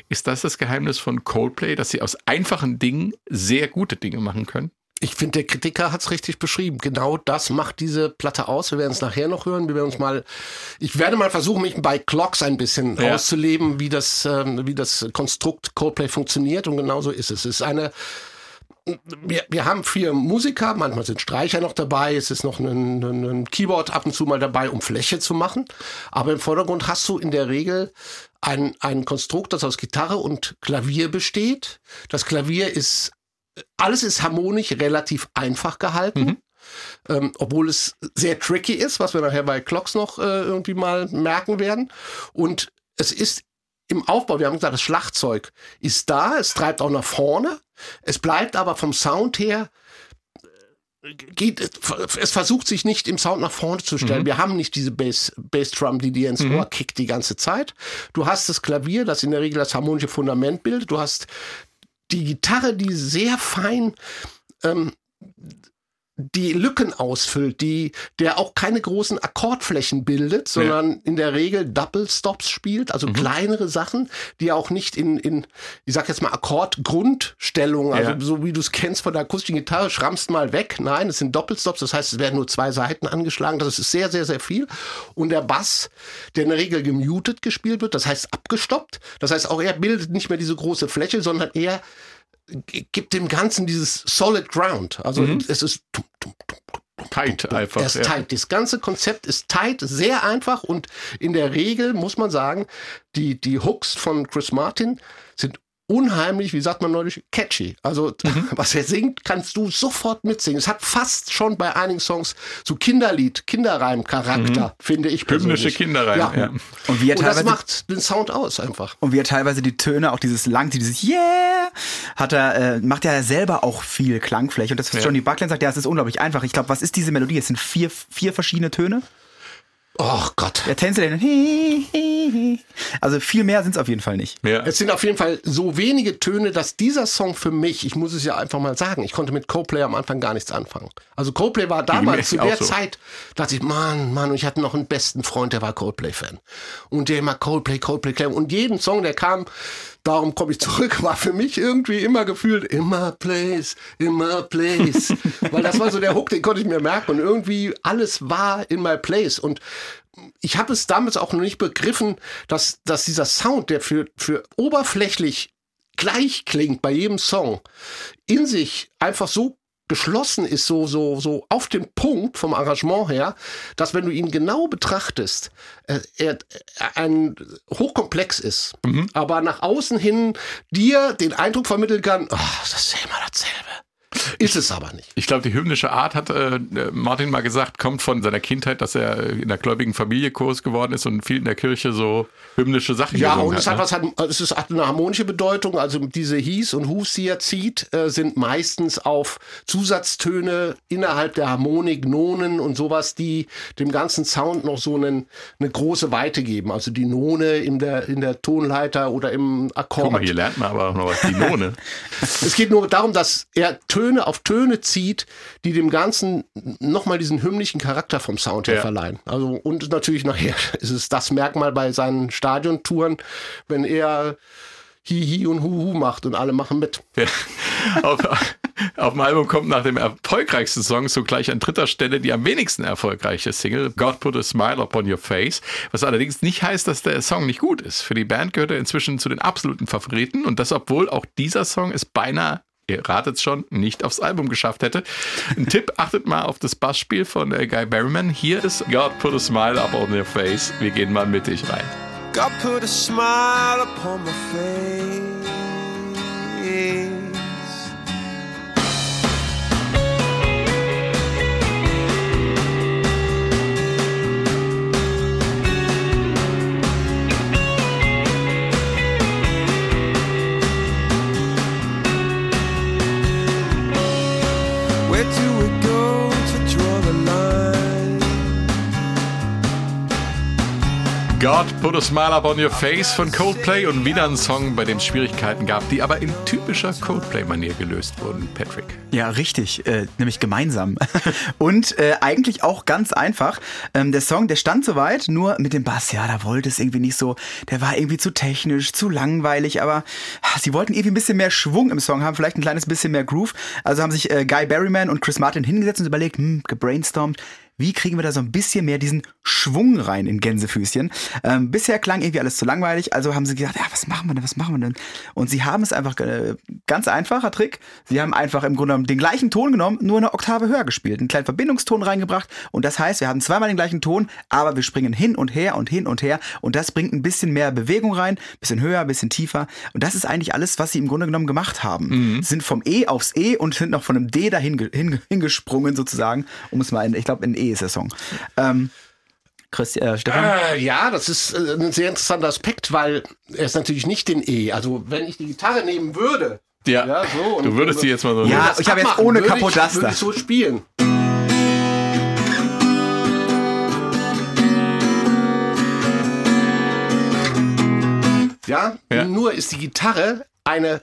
S1: ist das das Geheimnis von Coldplay, dass sie aus einfachen Dingen sehr gute Dinge machen können?
S4: Ich finde, der Kritiker hat es richtig beschrieben. Genau das macht diese Platte aus. Wir werden es nachher noch hören. Wir werden uns mal, ich werde mal versuchen, mich bei Clocks ein bisschen
S1: Ja.
S4: auszuleben, wie das, ähm, wie das Konstrukt Coldplay funktioniert. Und genauso ist es. Es ist eine, wir, wir haben vier Musiker, manchmal sind Streicher noch dabei, es ist noch ein, ein, ein Keyboard ab und zu mal dabei, um Fläche zu machen. Aber im Vordergrund hast du in der Regel ein, ein Konstrukt, das aus Gitarre und Klavier besteht. Das Klavier ist, alles ist harmonisch relativ einfach gehalten. Ähm, obwohl es sehr tricky ist, was wir nachher bei Clocks noch äh, irgendwie mal merken werden. Und es ist im Aufbau, wir haben gesagt, das Schlagzeug ist da, es treibt auch nach vorne. Es bleibt aber vom Sound her geht, es versucht sich nicht im Sound nach vorne zu stellen.
S1: Mhm.
S4: Wir haben nicht diese Bass, Bassdrum, die dir ins Ohr kickt die ganze Zeit. Du hast das Klavier, das in der Regel das harmonische Fundament bildet. Du hast die Gitarre, die sehr fein ähm, die Lücken ausfüllt, die, der auch keine großen Akkordflächen bildet, sondern in der Regel Double Stops spielt, also kleinere Sachen, die auch nicht in, in, ich sag jetzt mal Akkordgrundstellung, also
S1: Ja.
S4: so wie du es kennst von der akustischen Gitarre, schrammst mal weg. Nein, es sind Doppelstops, das heißt, es werden nur zwei Seiten angeschlagen, das ist sehr, sehr, sehr viel. Und der Bass, der in der Regel gemutet gespielt wird, das heißt abgestoppt, das heißt auch er bildet nicht mehr diese große Fläche, sondern er gibt dem Ganzen dieses Solid Ground. Also es ist tum, tum, tum, tum, tum,
S1: Tight einfach,
S4: Er ist
S1: ja.
S4: tight. Das ganze Konzept ist tight, sehr einfach und in der Regel muss man sagen, die, die Hooks von Chris Martin sind unheimlich, wie sagt man neulich, catchy. Also
S1: Mhm.
S4: was er singt, kannst du sofort mitsingen. Es hat fast schon bei einigen Songs so Kinderlied, Kinderreim-Charakter, finde ich persönlich.
S1: Mhm. Hymnische Kinderreime, ja.
S3: Und wie er
S4: Und das
S3: teilweise
S4: macht den Sound aus einfach.
S3: Und wie er teilweise die Töne, auch dieses lang, dieses Yeah, hat er, äh, macht er selber auch viel Klangfläche. Und das, was
S1: Ja.
S3: Johnny Buckland sagt, ja, es ist unglaublich einfach. Ich glaube, was ist diese Melodie? Es sind vier, vier verschiedene Töne.
S4: Oh Gott.
S3: Der tänzelt den. Also viel mehr sind es auf jeden Fall nicht.
S1: Ja.
S4: Es sind auf jeden Fall so wenige Töne, dass dieser Song für mich, ich muss es ja einfach mal sagen, ich konnte mit Coldplay am Anfang gar nichts anfangen. Also Coldplay war damals, zu der
S1: so.
S4: Zeit, dachte ich, Mann, Mann, und ich hatte noch einen besten Freund, der war Coldplay-Fan. Und der immer Coldplay, Coldplay, Coldplay. Und jeden Song, der kam, darum komme ich zurück, war für mich irgendwie immer gefühlt, immer Place, immer Place. Weil das war so der Hook, den konnte ich mir merken. Und irgendwie alles war in my place. Und ich habe es damals auch noch nicht begriffen, dass, dass dieser Sound, der für, für oberflächlich gleich klingt bei jedem Song, in sich einfach so geschlossen ist, so, so, so auf den Punkt vom Arrangement her, dass wenn du ihn genau betrachtest, äh, er, er ein hochkomplex ist, aber nach außen hin dir den Eindruck vermitteln kann, oh, das ist immer dasselbe. Ist es aber nicht.
S1: Ich glaube, die hymnische Art hat äh, Martin mal gesagt, kommt von seiner Kindheit, dass er in einer gläubigen Familie groß geworden ist und viel in der Kirche so hymnische Sachen
S4: Ja, und es hat.
S1: ne?
S4: was hat, es ist, hat eine harmonische Bedeutung. Also diese He's und Who's, die er zieht, äh, sind meistens auf Zusatztöne innerhalb der Harmonik, Nonen und sowas, die dem ganzen Sound noch so einen, eine große Weite geben. Also die None in der, in der Tonleiter oder im Akkord.
S1: Guck mal, hier lernt man aber auch noch was. Die None.
S4: Es geht nur darum, dass er Töne auf Töne zieht, die dem Ganzen nochmal diesen hymnischen Charakter vom Sound her
S1: Ja.
S4: verleihen. Also, und natürlich nachher ist es das Merkmal bei seinen Stadiontouren, wenn er Hi-Hi und Hu-Hu macht und alle machen mit.
S1: Ja. Auf, auf dem Album kommt nach dem erfolgreichsten Song sogleich an dritter Stelle die am wenigsten erfolgreiche Single, God Put a Smile Upon Your Face, was allerdings nicht heißt, dass der Song nicht gut ist. Für die Band gehört er inzwischen zu den absoluten Favoriten und das, obwohl auch dieser Song es beinahe Ihr ratet's schon, nicht aufs Album geschafft hätte. Ein Tipp, achtet mal auf das Bassspiel von äh, Guy Berryman. Hier ist God Put a Smile Upon Your Face. Wir gehen mal mittig rein.
S5: God put a smile upon my face. We're too.
S1: God Put a Smile Upon Your Face von Coldplay und wieder ein Song, bei dem es Schwierigkeiten gab, die aber in typischer Coldplay-Manier gelöst wurden. Patrick.
S3: Ja, richtig, äh, nämlich gemeinsam. Und äh, eigentlich auch ganz einfach. Ähm, der Song, der stand soweit, nur mit dem Bass, ja, da wollte es irgendwie nicht so, der war irgendwie zu technisch, zu langweilig, aber ah, sie wollten irgendwie ein bisschen mehr Schwung im Song haben, vielleicht ein kleines bisschen mehr Groove. Also haben sich äh, Guy Berryman und Chris Martin hingesetzt und überlegt, hm, gebrainstormt, wie kriegen wir da so ein bisschen mehr diesen Schwung rein in Gänsefüßchen? Ähm, bisher klang irgendwie alles zu langweilig, also haben sie gesagt, ja, was machen wir denn, was machen wir denn? Und sie haben es einfach, äh, ganz einfacher Trick, sie haben einfach im Grunde genommen den gleichen Ton genommen, nur eine Oktave höher gespielt, einen kleinen Verbindungston reingebracht und das heißt, wir haben zweimal den gleichen Ton, aber wir springen hin und her und hin und her und das bringt ein bisschen mehr Bewegung rein, bisschen höher, bisschen tiefer und das ist eigentlich alles, was sie im Grunde genommen gemacht haben. Sind vom E aufs E und sind noch von einem D dahin ge- hinge- hingesprungen sozusagen, um es mal in, ich glaube in E ist der Song. Ähm, Christi, äh, Stefan?
S4: Äh, ja, das ist äh, ein sehr interessanter Aspekt, weil er ist natürlich nicht in E. Also wenn ich die Gitarre nehmen würde
S1: Ja,
S4: Ja, so.
S1: du würdest die jetzt mal so.
S3: Ja, ich habe jetzt ohne Kapodaster.
S4: Würde ich so spielen. Ja,
S1: Ja.
S4: nur ist die Gitarre eine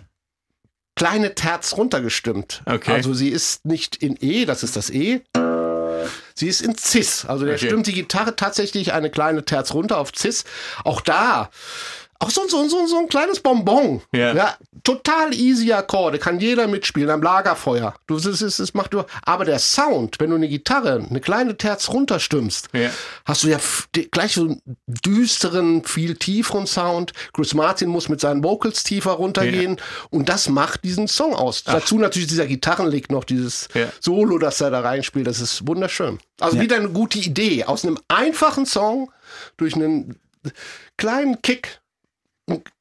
S4: kleine Terz runtergestimmt.
S1: Okay.
S4: Also sie ist nicht in E, das ist das E. Sie ist in Cis. Also der
S1: Okay.
S4: stimmt die Gitarre tatsächlich eine kleine Terz runter auf Cis. Auch da. Auch so, so, so, so ein kleines Bonbon.
S1: Ja.
S4: ja. Total easy Akkorde. Kann jeder mitspielen am Lagerfeuer. Du, es, es, es macht nur, aber der Sound, wenn du eine Gitarre eine kleine Terz runterstimmst,
S1: Ja.
S4: hast du ja gleich so einen düsteren, viel tieferen Sound. Chris Martin muss mit seinen Vocals tiefer runtergehen und das macht diesen Song aus. Dazu natürlich dieser Gitarrenlick noch, dieses. Solo, das er da reinspielt, das ist wunderschön. Also wieder eine gute Idee. Aus einem einfachen Song durch einen kleinen Kick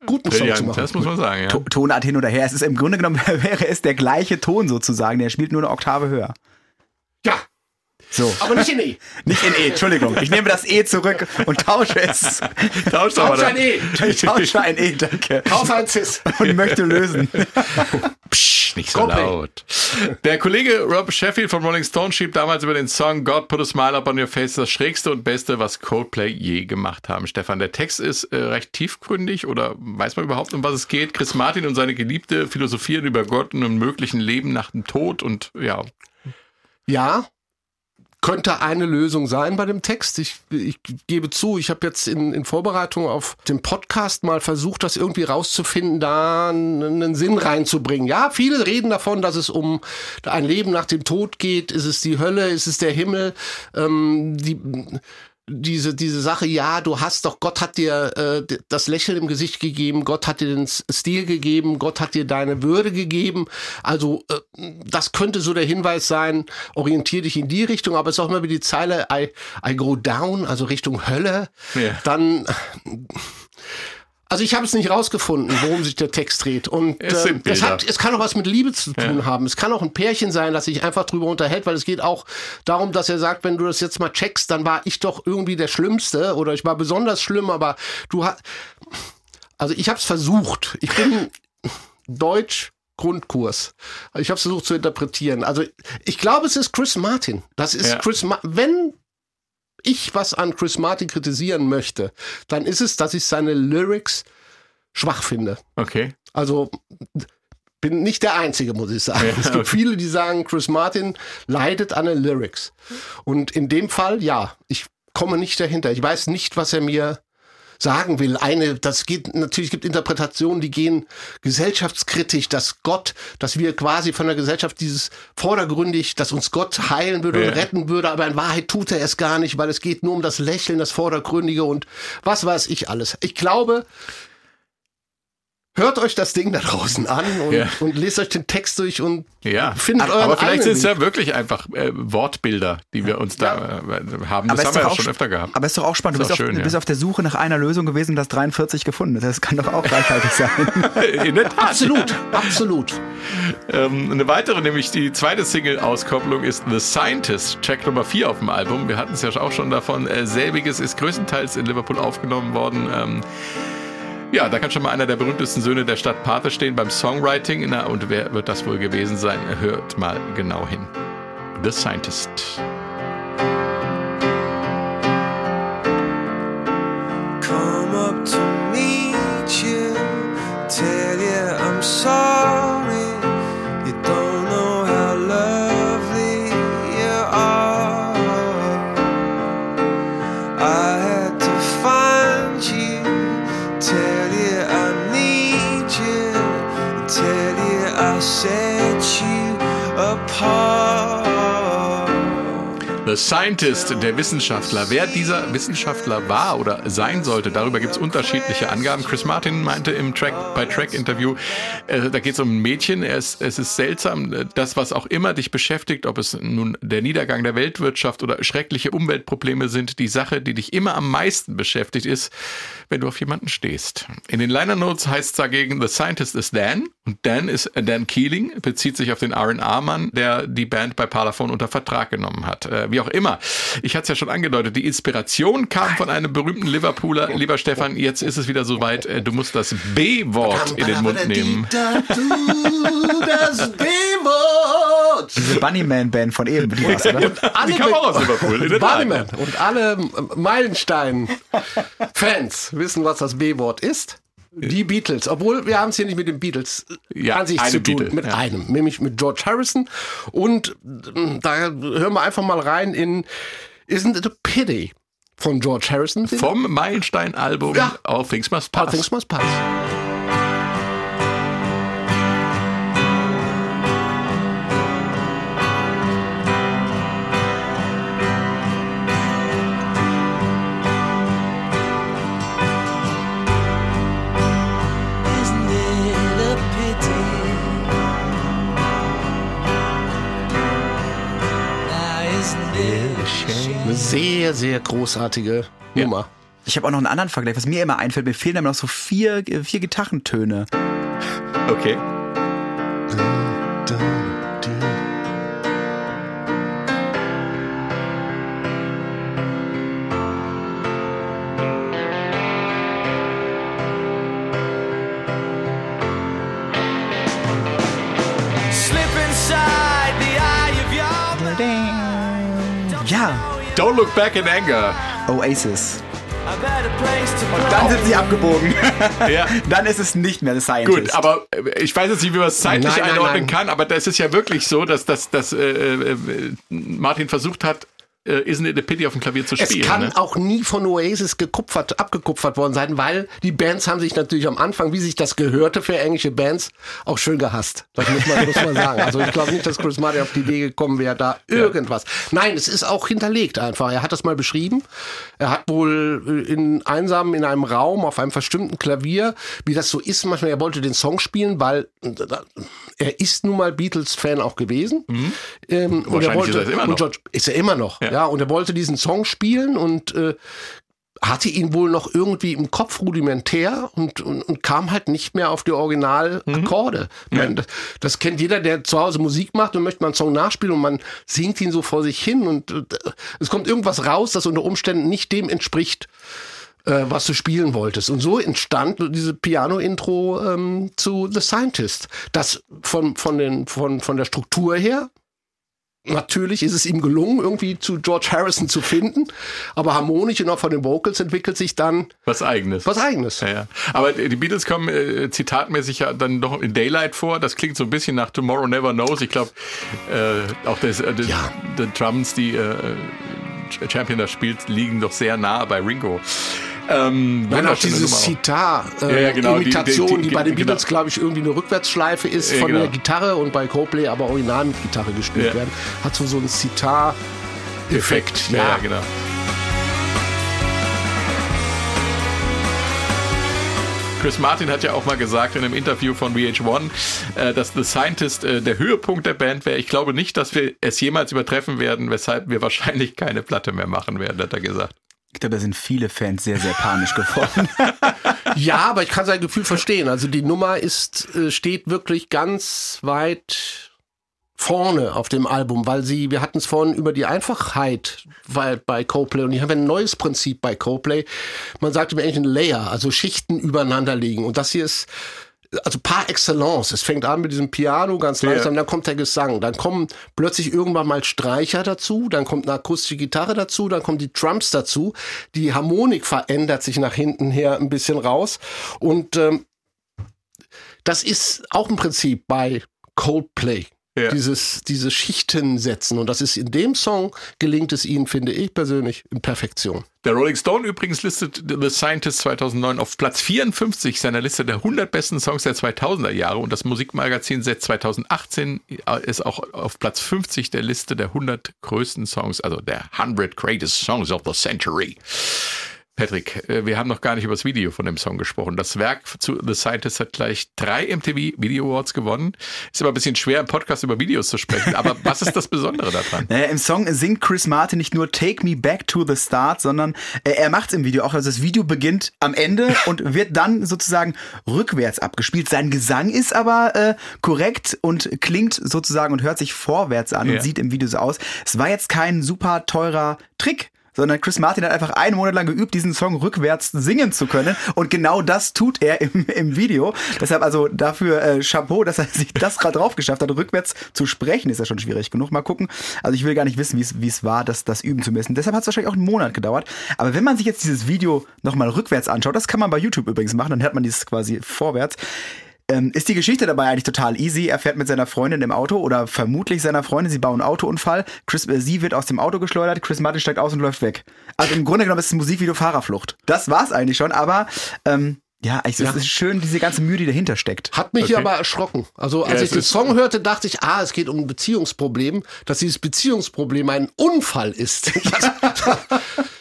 S4: guten Song zu machen.
S1: das muss man sagen, ja.
S3: To- Tonart hin oder her. Es ist im Grunde genommen wäre es der gleiche Ton sozusagen. Der spielt nur eine Oktave höher.
S4: Ja,
S3: So.
S4: aber nicht in E.
S3: Nicht in E, Entschuldigung. Ich nehme das E zurück und tausche es.
S1: Tausch doch mal
S4: Tausch ein. E.
S3: Ich tausche ein E, danke.
S4: Kauf ein Cis.
S3: Und möchte lösen.
S1: Psch, nicht so
S4: Coldplay.
S1: laut. Der Kollege Rob Sheffield von Rolling Stone schrieb damals über den Song God Put a Smile Up on Your Face das schrägste und beste, was Coldplay je gemacht haben. Stefan, der Text ist äh, recht tiefgründig oder weiß man überhaupt, um was es geht? Chris Martin und seine Geliebte philosophieren über Gott und ein möglichen Leben nach dem Tod und ja,
S4: Ja, könnte eine Lösung sein bei dem Text. Ich, ich gebe zu, ich habe jetzt in, in Vorbereitung auf den Podcast mal versucht, das irgendwie rauszufinden, da einen Sinn reinzubringen. Ja, viele reden davon, dass es um ein Leben nach dem Tod geht. Ist es die Hölle? Ist es der Himmel? Ähm, die diese, diese Sache, ja, du hast doch, Gott hat dir äh, das Lächeln im Gesicht gegeben, Gott hat dir den Stil gegeben, Gott hat dir deine Würde gegeben. Also äh, das könnte so der Hinweis sein, orientier dich in die Richtung, aber es ist auch immer wie die Zeile I, I go down, also Richtung Hölle.
S1: Ja.
S4: Dann also ich habe es nicht rausgefunden, worum sich der Text dreht. Und
S1: Es
S4: äh, es,
S1: Bilder.
S4: hat, es kann auch was mit Liebe zu tun haben. Es kann auch ein Pärchen sein, das sich einfach drüber unterhält, weil es geht auch darum, dass er sagt, wenn du das jetzt mal checkst, dann war ich doch irgendwie der Schlimmste oder ich war besonders schlimm, aber du hast... Also ich habe es versucht. Ich bin Deutsch Grundkurs. Ich habe es versucht zu interpretieren. Also ich glaube, es ist Chris Martin. Das ist
S1: Ja.
S4: Chris Ma Wenn ich was an Chris Martin kritisieren möchte, dann ist es, dass ich seine Lyrics schwach finde.
S1: okay.
S4: Also bin nicht der Einzige, muss ich sagen.
S1: Ja,
S4: es gibt
S1: okay.
S4: viele, die sagen, Chris Martin leidet an den Lyrics. Und in dem Fall, ja, ich komme nicht dahinter. Ich weiß nicht, was er mir sagen will. Eine, das geht, natürlich gibt Interpretationen, die gehen gesellschaftskritisch, dass Gott, dass wir quasi von der Gesellschaft dieses vordergründig, dass uns Gott heilen würde
S1: Ja.
S4: und retten würde, aber in Wahrheit tut er es gar nicht, weil es geht nur um das Lächeln, das Vordergründige und was weiß ich alles. Ich glaube, Hört euch das Ding da draußen an und,
S1: Ja.
S4: und lest euch den Text durch und
S1: Ja,
S4: findet
S1: aber,
S4: euren
S1: aber vielleicht sind es ja wirklich einfach äh, Wortbilder, die wir uns da äh, haben. Das
S3: Aber
S1: haben
S3: ist
S1: wir
S3: doch
S1: ja
S3: auch
S1: schon öfter gehabt.
S3: Aber ist doch auch spannend. Du
S1: Ist
S3: bist,
S1: auch
S3: auf,
S1: schön,
S3: du
S1: ja.
S3: bist auf der Suche nach einer Lösung gewesen, das 43 gefunden. Das kann doch auch reichhaltig sein.
S1: In der Tat.
S4: Absolut, absolut.
S1: Ähm, eine weitere, nämlich die zweite Single-Auskopplung ist The Scientist, Track Nummer 4 auf dem Album. Wir hatten es ja auch schon davon. Äh, selbiges ist größtenteils in Liverpool aufgenommen worden. Ähm, ja, da kann schon mal einer der berühmtesten Söhne der Stadt Pate stehen beim Songwriting. Na, und wer wird das wohl gewesen sein? Hört mal genau hin. The Scientist.
S5: come up to meet you, tell you I'm sorry.
S1: The Scientist, der Wissenschaftler. Wer dieser Wissenschaftler war oder sein sollte, darüber gibt es unterschiedliche Angaben. Chris Martin meinte im Track bei Track-Interview, äh, da geht es um ein Mädchen. Ist, es ist seltsam, äh, das, was auch immer dich beschäftigt, ob es nun der Niedergang der Weltwirtschaft oder schreckliche Umweltprobleme sind, die Sache, die dich immer am meisten beschäftigt, ist, wenn du auf jemanden stehst. In den Liner Notes heißt es dagegen, The Scientist is Dan und Dan ist Dan Keeling, bezieht sich auf den R&R-Mann, der die Band bei Parlophone unter Vertrag genommen hat. Äh, Wie auch immer. Ich hatte es ja schon angedeutet, die Inspiration kam von einem berühmten Liverpooler. Lieber Stefan, jetzt ist es wieder soweit. Äh, Du musst das B-Wort in den Mund nehmen.
S4: Das B-Wort.
S3: Diese Bunnyman-Band von eben, die war's, oder?
S4: Alle
S1: Die kam auch aus Liverpool. In der Tat.
S4: Bunnyman und alle Meilenstein-Fans wissen, was das B-Wort ist. Die Beatles, obwohl wir haben es hier nicht mit den Beatles
S1: Ja,
S4: an sich zu tun,
S1: Beatle,
S4: mit
S1: ja.
S4: einem, nämlich mit George Harrison. Und äh, da hören wir einfach mal rein in Isn't It a Pity von George Harrison.
S1: Vom Meilenstein-Album
S4: Ja.
S1: All Things Must
S4: All
S1: Pass.
S4: Things Must Pass. Sehr, sehr großartige Nummer.
S3: Ich habe auch noch einen anderen Vergleich, was mir immer einfällt. Mir fehlen immer noch so vier, vier Gitarrentöne.
S1: Okay. Don't look back in anger.
S3: Oasis. Und dann sind sie abgebogen.
S1: Ja.
S3: dann ist es nicht mehr The Scientist.
S1: Gut, aber äh, ich weiß jetzt nicht, wie man es zeitlich
S4: Nein, nein,
S1: einordnen
S4: nein.
S1: kann, aber das ist ja wirklich so, dass, dass, dass äh, äh, Martin versucht hat, äh, Isn't It a Pity auf dem Klavier zu
S4: Es
S1: spielen.
S4: kann
S1: ne?
S4: auch nie von Oasis gekupfert, abgekupfert worden sein, weil die Bands haben sich natürlich am Anfang, wie sich das gehörte für englische Bands, auch schön gehasst. Das muss man, muss man sagen. Also ich glaube nicht, dass Chris Martin auf die Idee gekommen wäre, da irgendwas. Nein, es ist auch hinterlegt einfach. Er hat das mal beschrieben. Er hat wohl äh, in einsam in einem Raum auf einem verstimmten Klavier, wie das so ist, manchmal, er wollte den Song spielen, weil äh, er ist nun mal Beatles-Fan auch gewesen. Ähm, und er
S1: Wahrscheinlich
S4: wollte,
S1: ist er es immer
S4: und
S1: noch.
S4: George, ist er immer noch, ja. Und er wollte diesen Song spielen und äh, hatte ihn wohl noch irgendwie im Kopf rudimentär und, und, und kam halt nicht mehr auf die Originalakkorde. Ich meine, Das, das kennt jeder, der zu Hause Musik macht und möchte mal einen Song nachspielen und man singt ihn so vor sich hin und äh, es kommt irgendwas raus, das unter Umständen nicht dem entspricht, äh, was du spielen wolltest. Und so entstand diese Piano-Intro ähm, zu The Scientist. Das von, von, den, von, von der Struktur her Natürlich ist es ihm gelungen, irgendwie zu George Harrison zu finden, aber harmonisch und auch von den Vocals entwickelt sich dann
S1: Was eigenes.
S4: was Eigenes.
S1: Ja, ja. Aber die Beatles kommen äh, zitatmäßig ja dann doch in Daylight vor. Das klingt so ein bisschen nach Tomorrow Never Knows. Ich glaube, äh, auch das, äh, das,
S4: Ja.
S1: die Drums, die äh, Champion da spielt, liegen doch sehr nah bei Ringo. Ähm,
S4: Nein, auch diese
S1: Nummer auch.
S4: Sitar, äh,
S1: Ja, genau, die- die-
S4: bei den
S1: genau.
S4: Beatles, glaube ich, irgendwie eine Rückwärtsschleife ist
S1: Ja,
S4: von
S1: genau.
S4: der Gitarre und bei Coldplay aber original mit Gitarre gespielt
S1: Ja.
S4: werden. Hat so so einen Sitar-Effekt.
S1: Effekt. Ja, ja, genau. Chris Martin hat ja auch mal gesagt in einem Interview von VH1, äh, dass The Scientist äh, der Höhepunkt der Band wäre. Ich glaube nicht, dass wir es jemals übertreffen werden, weshalb wir wahrscheinlich keine Platte mehr machen werden, hat er gesagt.
S3: Ich glaube, da sind viele Fans sehr, sehr panisch geworden.
S4: Ja, aber ich kann sein Gefühl verstehen. Also die Nummer ist, äh, steht wirklich ganz weit vorne auf dem Album, weil sie, wir hatten es vorhin über die Einfachheit bei, bei Coplay und ich habe ein neues Prinzip bei Coplay. Man sagt im Englischen Layer, also Schichten übereinander liegen. Und das hier ist also par excellence. Es fängt an mit diesem Piano ganz langsam, dann kommt der Gesang, dann kommen plötzlich irgendwann mal Streicher dazu, dann kommt eine akustische Gitarre dazu, dann kommen die Drums dazu, die Harmonik verändert sich nach hinten her ein bisschen raus und ähm, das ist auch im Prinzip bei Coldplay.
S1: Ja.
S4: Dieses, diese Schichten setzen. Und das ist in dem Song gelingt es ihnen, finde ich persönlich, in Perfektion.
S1: Der Rolling Stone übrigens listet The Scientist 2009 auf Platz 54 seiner Liste der 100 besten Songs der 2000er Jahre und das Musikmagazin Set 2018 ist auch auf Platz 50 der Liste der 100 größten Songs, also der 100 Greatest Songs of the Century. Patrick, äh, wir haben noch gar nicht über das Video von dem Song gesprochen. Das Werk zu The Scientist hat gleich drei MTV Video Awards gewonnen. Ist aber ein bisschen schwer im Podcast über Videos zu sprechen. Aber was ist das Besondere daran?
S3: Naja, Im Song singt Chris Martin nicht nur Take Me Back to the Start, sondern äh, er macht es im Video auch. Also das Video beginnt am Ende und wird dann sozusagen rückwärts abgespielt. Sein Gesang ist aber äh, korrekt und klingt sozusagen und hört sich vorwärts an
S1: Ja.
S3: und sieht im Video so aus. Es war jetzt kein super teurer Trick. Sondern Chris Martin hat einfach einen Monat lang geübt, diesen Song rückwärts singen zu können. Und genau das tut er im, im Video. Deshalb also dafür äh, Chapeau, dass er sich das gerade drauf geschafft hat. Rückwärts zu sprechen ist ja schon schwierig genug. Mal gucken. Also ich will gar nicht wissen, wie es war, das, das üben zu müssen. Deshalb hat es wahrscheinlich auch einen Monat gedauert. Aber wenn man sich jetzt dieses Video nochmal rückwärts anschaut, das kann man bei YouTube übrigens machen, dann hört man dieses quasi vorwärts. Ähm, ist die Geschichte dabei eigentlich total easy. Er fährt mit seiner Freundin im Auto oder vermutlich seiner Freundin. Sie bauen einen Autounfall. Chris, äh, sie wird aus dem Auto geschleudert. Chris Martin steigt aus und läuft weg. Also im Grunde genommen ist es ein Musikvideo Fahrerflucht. Das war's eigentlich schon. Aber ähm, ja, es
S4: Ja.
S3: ist schön, diese ganze Mühe, die dahinter steckt.
S4: Hat mich
S1: Okay.
S4: aber erschrocken. Also als
S1: Ja,
S4: ich
S1: es
S4: den Song hörte, dachte ich, ah, es geht um ein Beziehungsproblem, dass dieses Beziehungsproblem ein Unfall ist. Das,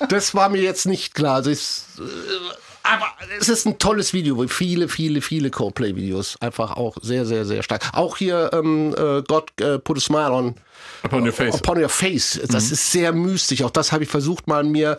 S4: das war mir jetzt nicht klar. Also ich, äh, aber es ist ein tolles Video, viele, viele, viele Coldplay-Videos. Einfach auch sehr, sehr, sehr stark. Auch hier ähm, äh, God äh, Put a Smile on
S1: Upon your face.
S4: Upon Your Face. Das
S1: Mhm.
S4: ist sehr mystisch. Auch das habe ich versucht mal mir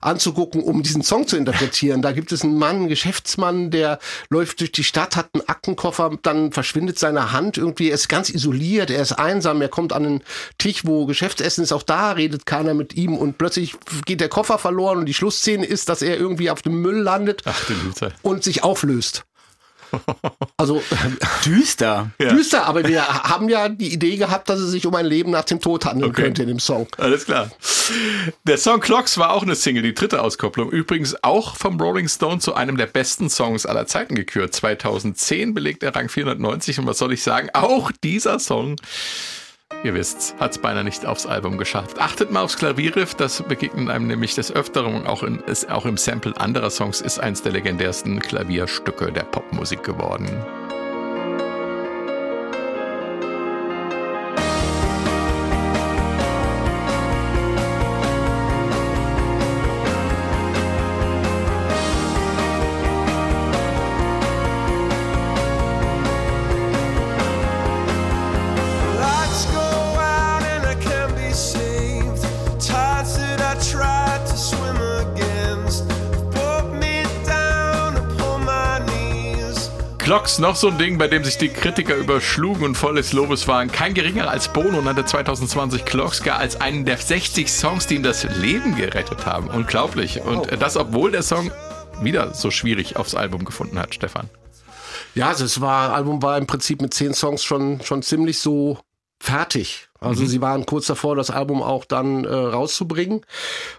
S4: anzugucken, um diesen Song zu interpretieren. Da gibt es einen Mann, einen Geschäftsmann, der läuft durch die Stadt, hat einen Aktenkoffer, dann verschwindet seine Hand irgendwie. Er ist ganz isoliert, er ist einsam, er kommt an einen Tisch, wo Geschäftsessen ist. Auch da redet keiner mit ihm und plötzlich geht der Koffer verloren und die Schlussszene ist, dass er irgendwie auf dem Müll landet
S1: Ach
S4: und sich auflöst. Also
S3: Düster.
S4: düster, aber wir haben ja die Idee gehabt, dass es sich um ein Leben nach dem Tod handeln
S1: Okay.
S4: könnte in dem Song.
S1: Alles klar. Der Song Clocks war auch eine Single, die dritte Auskopplung. Übrigens auch vom Rolling Stone zu einem der besten Songs aller Zeiten gekürt. 2010 belegt er Rang 490 und was soll ich sagen? Auch dieser Song, ihr wisst's, hat's beinahe nicht aufs Album geschafft. Achtet mal aufs Klavierriff, das begegnet einem nämlich des Öfteren, auch, in, ist auch im Sample anderer Songs, ist eins der legendärsten Klavierstücke der Popmusik geworden. Clocks, noch so ein Ding, bei dem sich die Kritiker überschlugen und voll des Lobes waren. Kein geringerer als Bono nannte 2020 Clocks gar als einen der 60 Songs, die ihm das Leben gerettet haben. Unglaublich. Und äh, das, obwohl der Song wieder so schwierig aufs Album gefunden hat, Stefan.
S4: Ja, also es war, Album war im Prinzip mit zehn Songs schon, schon ziemlich so fertig. Also sie waren kurz davor, das Album auch dann äh, rauszubringen.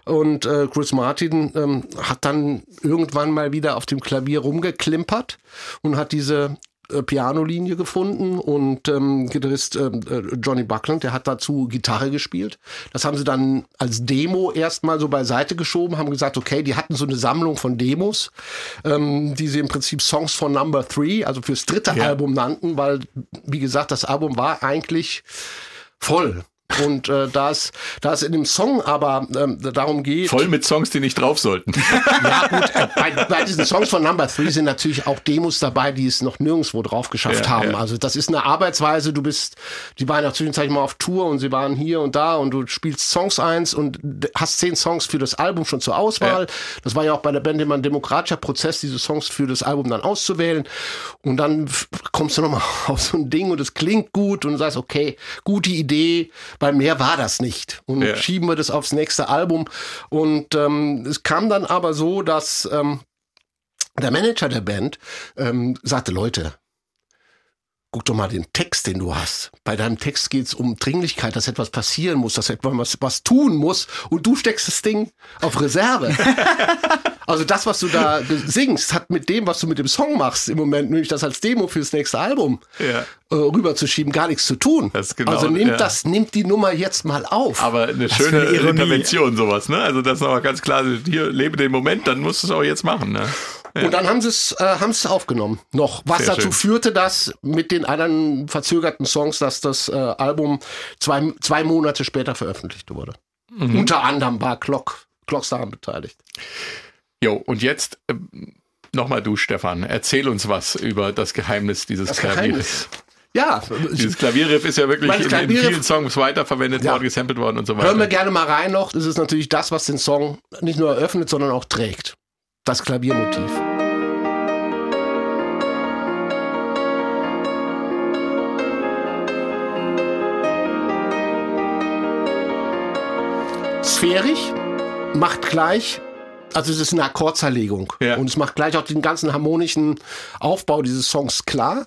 S4: Und äh, Chris Martin ähm, hat dann irgendwann mal wieder auf dem Klavier rumgeklimpert und hat diese äh, Pianolinie gefunden und ähm, Gitarrist ähm, äh, Johnny Buckland, der hat dazu Gitarre gespielt. Das haben sie dann als Demo erstmal so beiseite geschoben, haben gesagt, okay, die hatten so eine Sammlung von Demos, ähm, die sie im Prinzip Songs for Number Three, also fürs dritte
S1: Ja.
S4: Album nannten, weil, wie gesagt, das Album war eigentlich voll. Und äh, da es da es in dem Song aber ähm, darum geht,
S1: Voll mit Songs, die nicht drauf sollten.
S4: ja gut, äh, bei, bei diesen Songs von Number Three sind natürlich auch Demos dabei, die es noch nirgendwo drauf geschafft
S1: Ja,
S4: haben.
S1: ja.
S4: Also das ist eine Arbeitsweise, du bist, die waren ja zwischenzeitlich mal auf Tour und sie waren hier und da und du spielst Songs eins und hast zehn Songs für das Album schon zur Auswahl. Das war ja auch bei der Band immer ein demokratischer Prozess, diese Songs für das Album dann auszuwählen. Und dann kommst du nochmal auf so ein Ding und es klingt gut und du sagst, okay, gute Idee, weil mehr war das nicht. Und
S1: Ja.
S4: schieben wir das aufs nächste Album. Und ähm, es kam dann aber so, dass ähm, der Manager der Band ähm, sagte, Leute, guck doch mal den Text, den du hast. Bei deinem Text geht's um Dringlichkeit, dass etwas passieren muss, dass etwas was, was tun muss und du steckst das Ding auf Reserve. also das, was du da singst, hat mit dem, was du mit dem Song machst im Moment, nämlich das als Demo fürs nächste Album
S1: Ja.
S4: äh, rüberzuschieben, gar nichts zu tun.
S1: Das genau,
S4: also nimmt
S1: ja.
S4: das, nimmt die Nummer jetzt mal auf.
S1: Aber eine
S3: für
S1: schöne
S3: eine.
S1: Intervention, sowas, ne? Also das ist nochmal ganz klar, hier, lebe den Moment, dann musst du es auch jetzt machen, ne?
S4: Und dann haben sie es äh, haben sie es aufgenommen. Noch. Was
S1: Sehr
S4: dazu
S1: schön.
S4: führte, dass mit den anderen verzögerten Songs, dass das äh, Album zwei, zwei Monate später veröffentlicht wurde.
S1: Mhm.
S4: Unter anderem war Clock, Clocks daran beteiligt.
S1: Jo, und jetzt ähm, nochmal du, Stefan. Erzähl uns was über das Geheimnis dieses
S4: Das
S1: Klaviers.
S4: Geheimnis. Ja,
S1: Dieses Klavierriff ist ja wirklich in, in vielen Songs weiterverwendet
S4: Ja.
S1: worden, gesampelt worden und so weiter.
S4: hören wir gerne mal rein noch. Das ist natürlich das, was den Song nicht nur eröffnet, sondern auch trägt. Das Klaviermotiv. Sphärisch, macht gleich, also es ist eine Akkordzerlegung.
S1: Ja.
S4: Und es macht gleich auch den ganzen harmonischen Aufbau dieses Songs klar.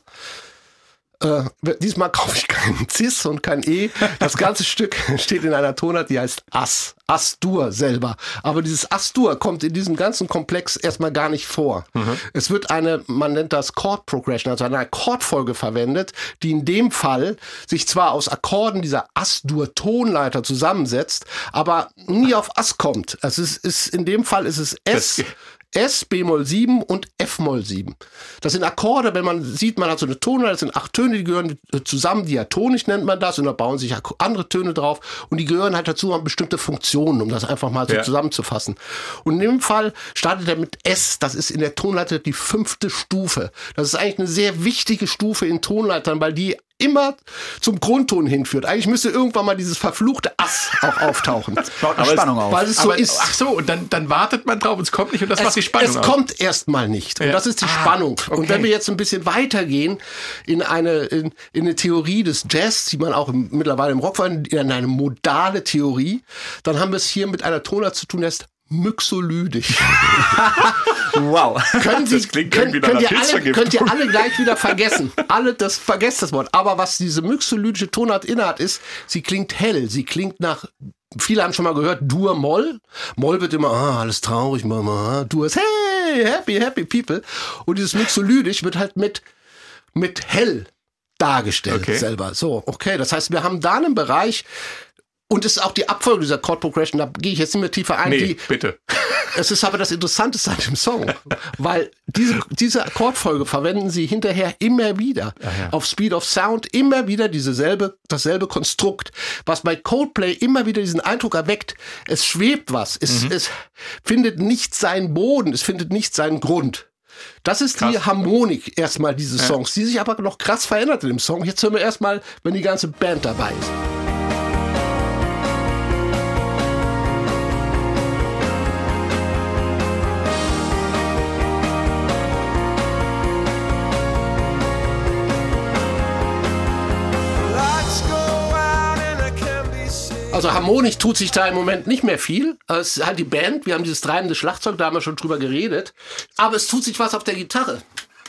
S4: Äh, diesmal kaufe ich keinen Cis und kein E. Das ganze Stück steht in einer Tonart, die heißt As. As-Dur selber. Aber dieses As-Dur kommt in diesem ganzen Komplex erstmal gar nicht vor. Es wird eine, man nennt das Chord Progression, also eine Akkordfolge verwendet, die in dem Fall sich zwar aus Akkorden dieser As-Dur-Tonleiter zusammensetzt, aber nie auf As kommt. Also es ist, in dem Fall ist es S.
S1: Das-
S4: S, Bemol 7 und F-Moll 7. Das sind Akkorde, wenn man sieht, man hat so eine Tonleiter, das sind acht Töne, die gehören zusammen, diatonisch nennt man das, und da bauen sich andere Töne drauf und die gehören halt dazu, haben bestimmte Funktionen, um das einfach mal so
S1: Ja.
S4: zusammenzufassen. Und in dem Fall startet er mit S, das ist in der Tonleiter die fünfte Stufe. Das ist eigentlich eine sehr wichtige Stufe in Tonleitern, weil die immer zum Grundton hinführt. Eigentlich müsste irgendwann mal dieses verfluchte Ass auch auftauchen.
S3: Baut eine
S1: es-
S3: Spannung auf.
S4: Weil es so
S1: Aber,
S4: ist.
S1: Ach so, und dann, dann wartet man drauf und es kommt nicht und das macht die
S4: Es,
S1: Spannung
S4: es
S1: aus.
S4: kommt erstmal nicht. Und
S1: Ja.
S4: das ist die
S1: Ah,
S4: Spannung. Und
S1: okay.
S4: wenn wir jetzt ein bisschen weitergehen in eine, in, in eine Theorie des Jazz, die man auch im, mittlerweile im Rock in eine modale Theorie, dann haben wir es hier mit einer Tonart zu tun, die heißt Myxolydisch.
S3: Wow.
S4: Können Sie,
S1: Das klingt nach
S4: könnt, ihr alle, könnt ihr alle gleich wieder vergessen. Alle, das vergesst das Wort. Aber was diese myxolydische Tonart innehat, ist, sie klingt hell. Sie klingt nach, viele haben schon mal gehört, Dur Moll. Moll wird immer, ah, alles traurig, Mama. Dur ist, hey, happy, happy people. Und dieses myxolydisch wird halt mit, mit hell dargestellt
S1: Okay.
S4: selber. So, okay. Das heißt, wir haben da einen Bereich, und es ist auch die Abfolge dieser Chord Progression, da gehe ich jetzt nicht mehr tiefer ein.
S1: Nee,
S4: Die,
S1: bitte.
S4: es ist aber das Interessanteste an dem Song, weil diese, diese Akkordfolge verwenden sie hinterher immer wieder. Auf Speed of Sound immer wieder diese selbe, dasselbe Konstrukt, was bei Coldplay immer wieder diesen Eindruck erweckt, es schwebt was, es, es findet nicht seinen Boden, es findet nicht seinen Grund. Das ist die
S1: Krass.
S4: Harmonik erstmal dieses Songs, die sich aber noch krass verändert in dem Song. Jetzt hören wir erstmal, wenn die ganze Band dabei ist. Also harmonisch tut sich da im Moment nicht mehr viel. Es ist halt die Band, wir haben dieses treibende Schlagzeug, da haben wir schon drüber geredet. Aber es tut sich was auf der Gitarre.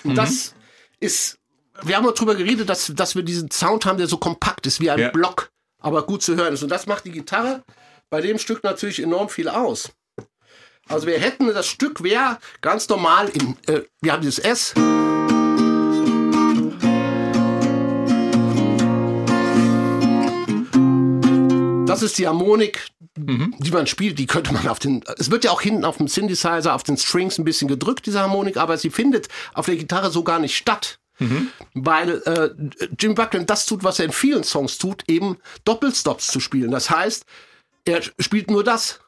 S4: Und das ist, wir haben auch drüber geredet, dass, dass wir diesen Sound haben, der so kompakt ist, wie ein
S1: Ja.
S4: Block, aber gut zu hören ist. Und das macht die Gitarre bei dem Stück natürlich enorm viel aus. Also wir hätten, das Stück wäre ganz normal im, äh, wir haben dieses S. Das ist die Harmonik, die man spielt. Die könnte man auf den. Es wird ja auch hinten auf dem Synthesizer, auf den Strings ein bisschen gedrückt, diese Harmonik, aber sie findet auf der Gitarre so gar nicht statt. Weil äh, Jim Buckland das tut, was er in vielen Songs tut, eben Doppelstops zu spielen. Das heißt, er spielt nur das.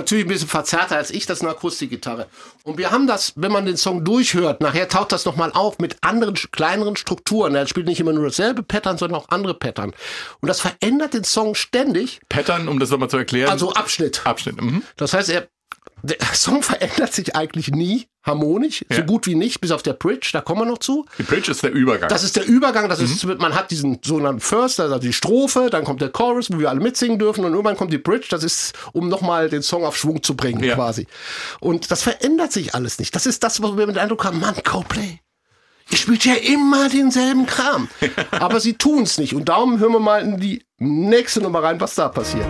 S4: Natürlich ein bisschen verzerrter als ich, das ist eine Akustikgitarre. Und wir haben das, wenn man den Song durchhört, nachher taucht das nochmal auf mit anderen, kleineren Strukturen. Er spielt nicht immer nur dasselbe Pattern, sondern auch andere Pattern. Und das verändert den Song ständig,
S1: Pattern, um das nochmal zu erklären.
S4: also Abschnitt.
S1: Abschnitt. Mhm.
S4: Das heißt, er, der Song verändert sich eigentlich nie harmonisch, so
S1: Ja.
S4: gut wie nicht, bis auf der Bridge, da kommen wir noch zu.
S1: Die Bridge ist der Übergang.
S4: Das ist der Übergang, das ist, man hat diesen sogenannten First, also die Strophe, dann kommt der Chorus, wo wir alle mitsingen dürfen und irgendwann kommt die Bridge, das ist, um nochmal den Song auf Schwung zu bringen,
S1: Ja.
S4: quasi. Und das verändert sich alles nicht. Das ist das, was wir mit dem Eindruck haben, Mann, Coldplay. Ihr spielt ja immer denselben Kram. Aber sie tun's nicht. Und darum hören wir mal in die nächste Nummer rein, was da passiert.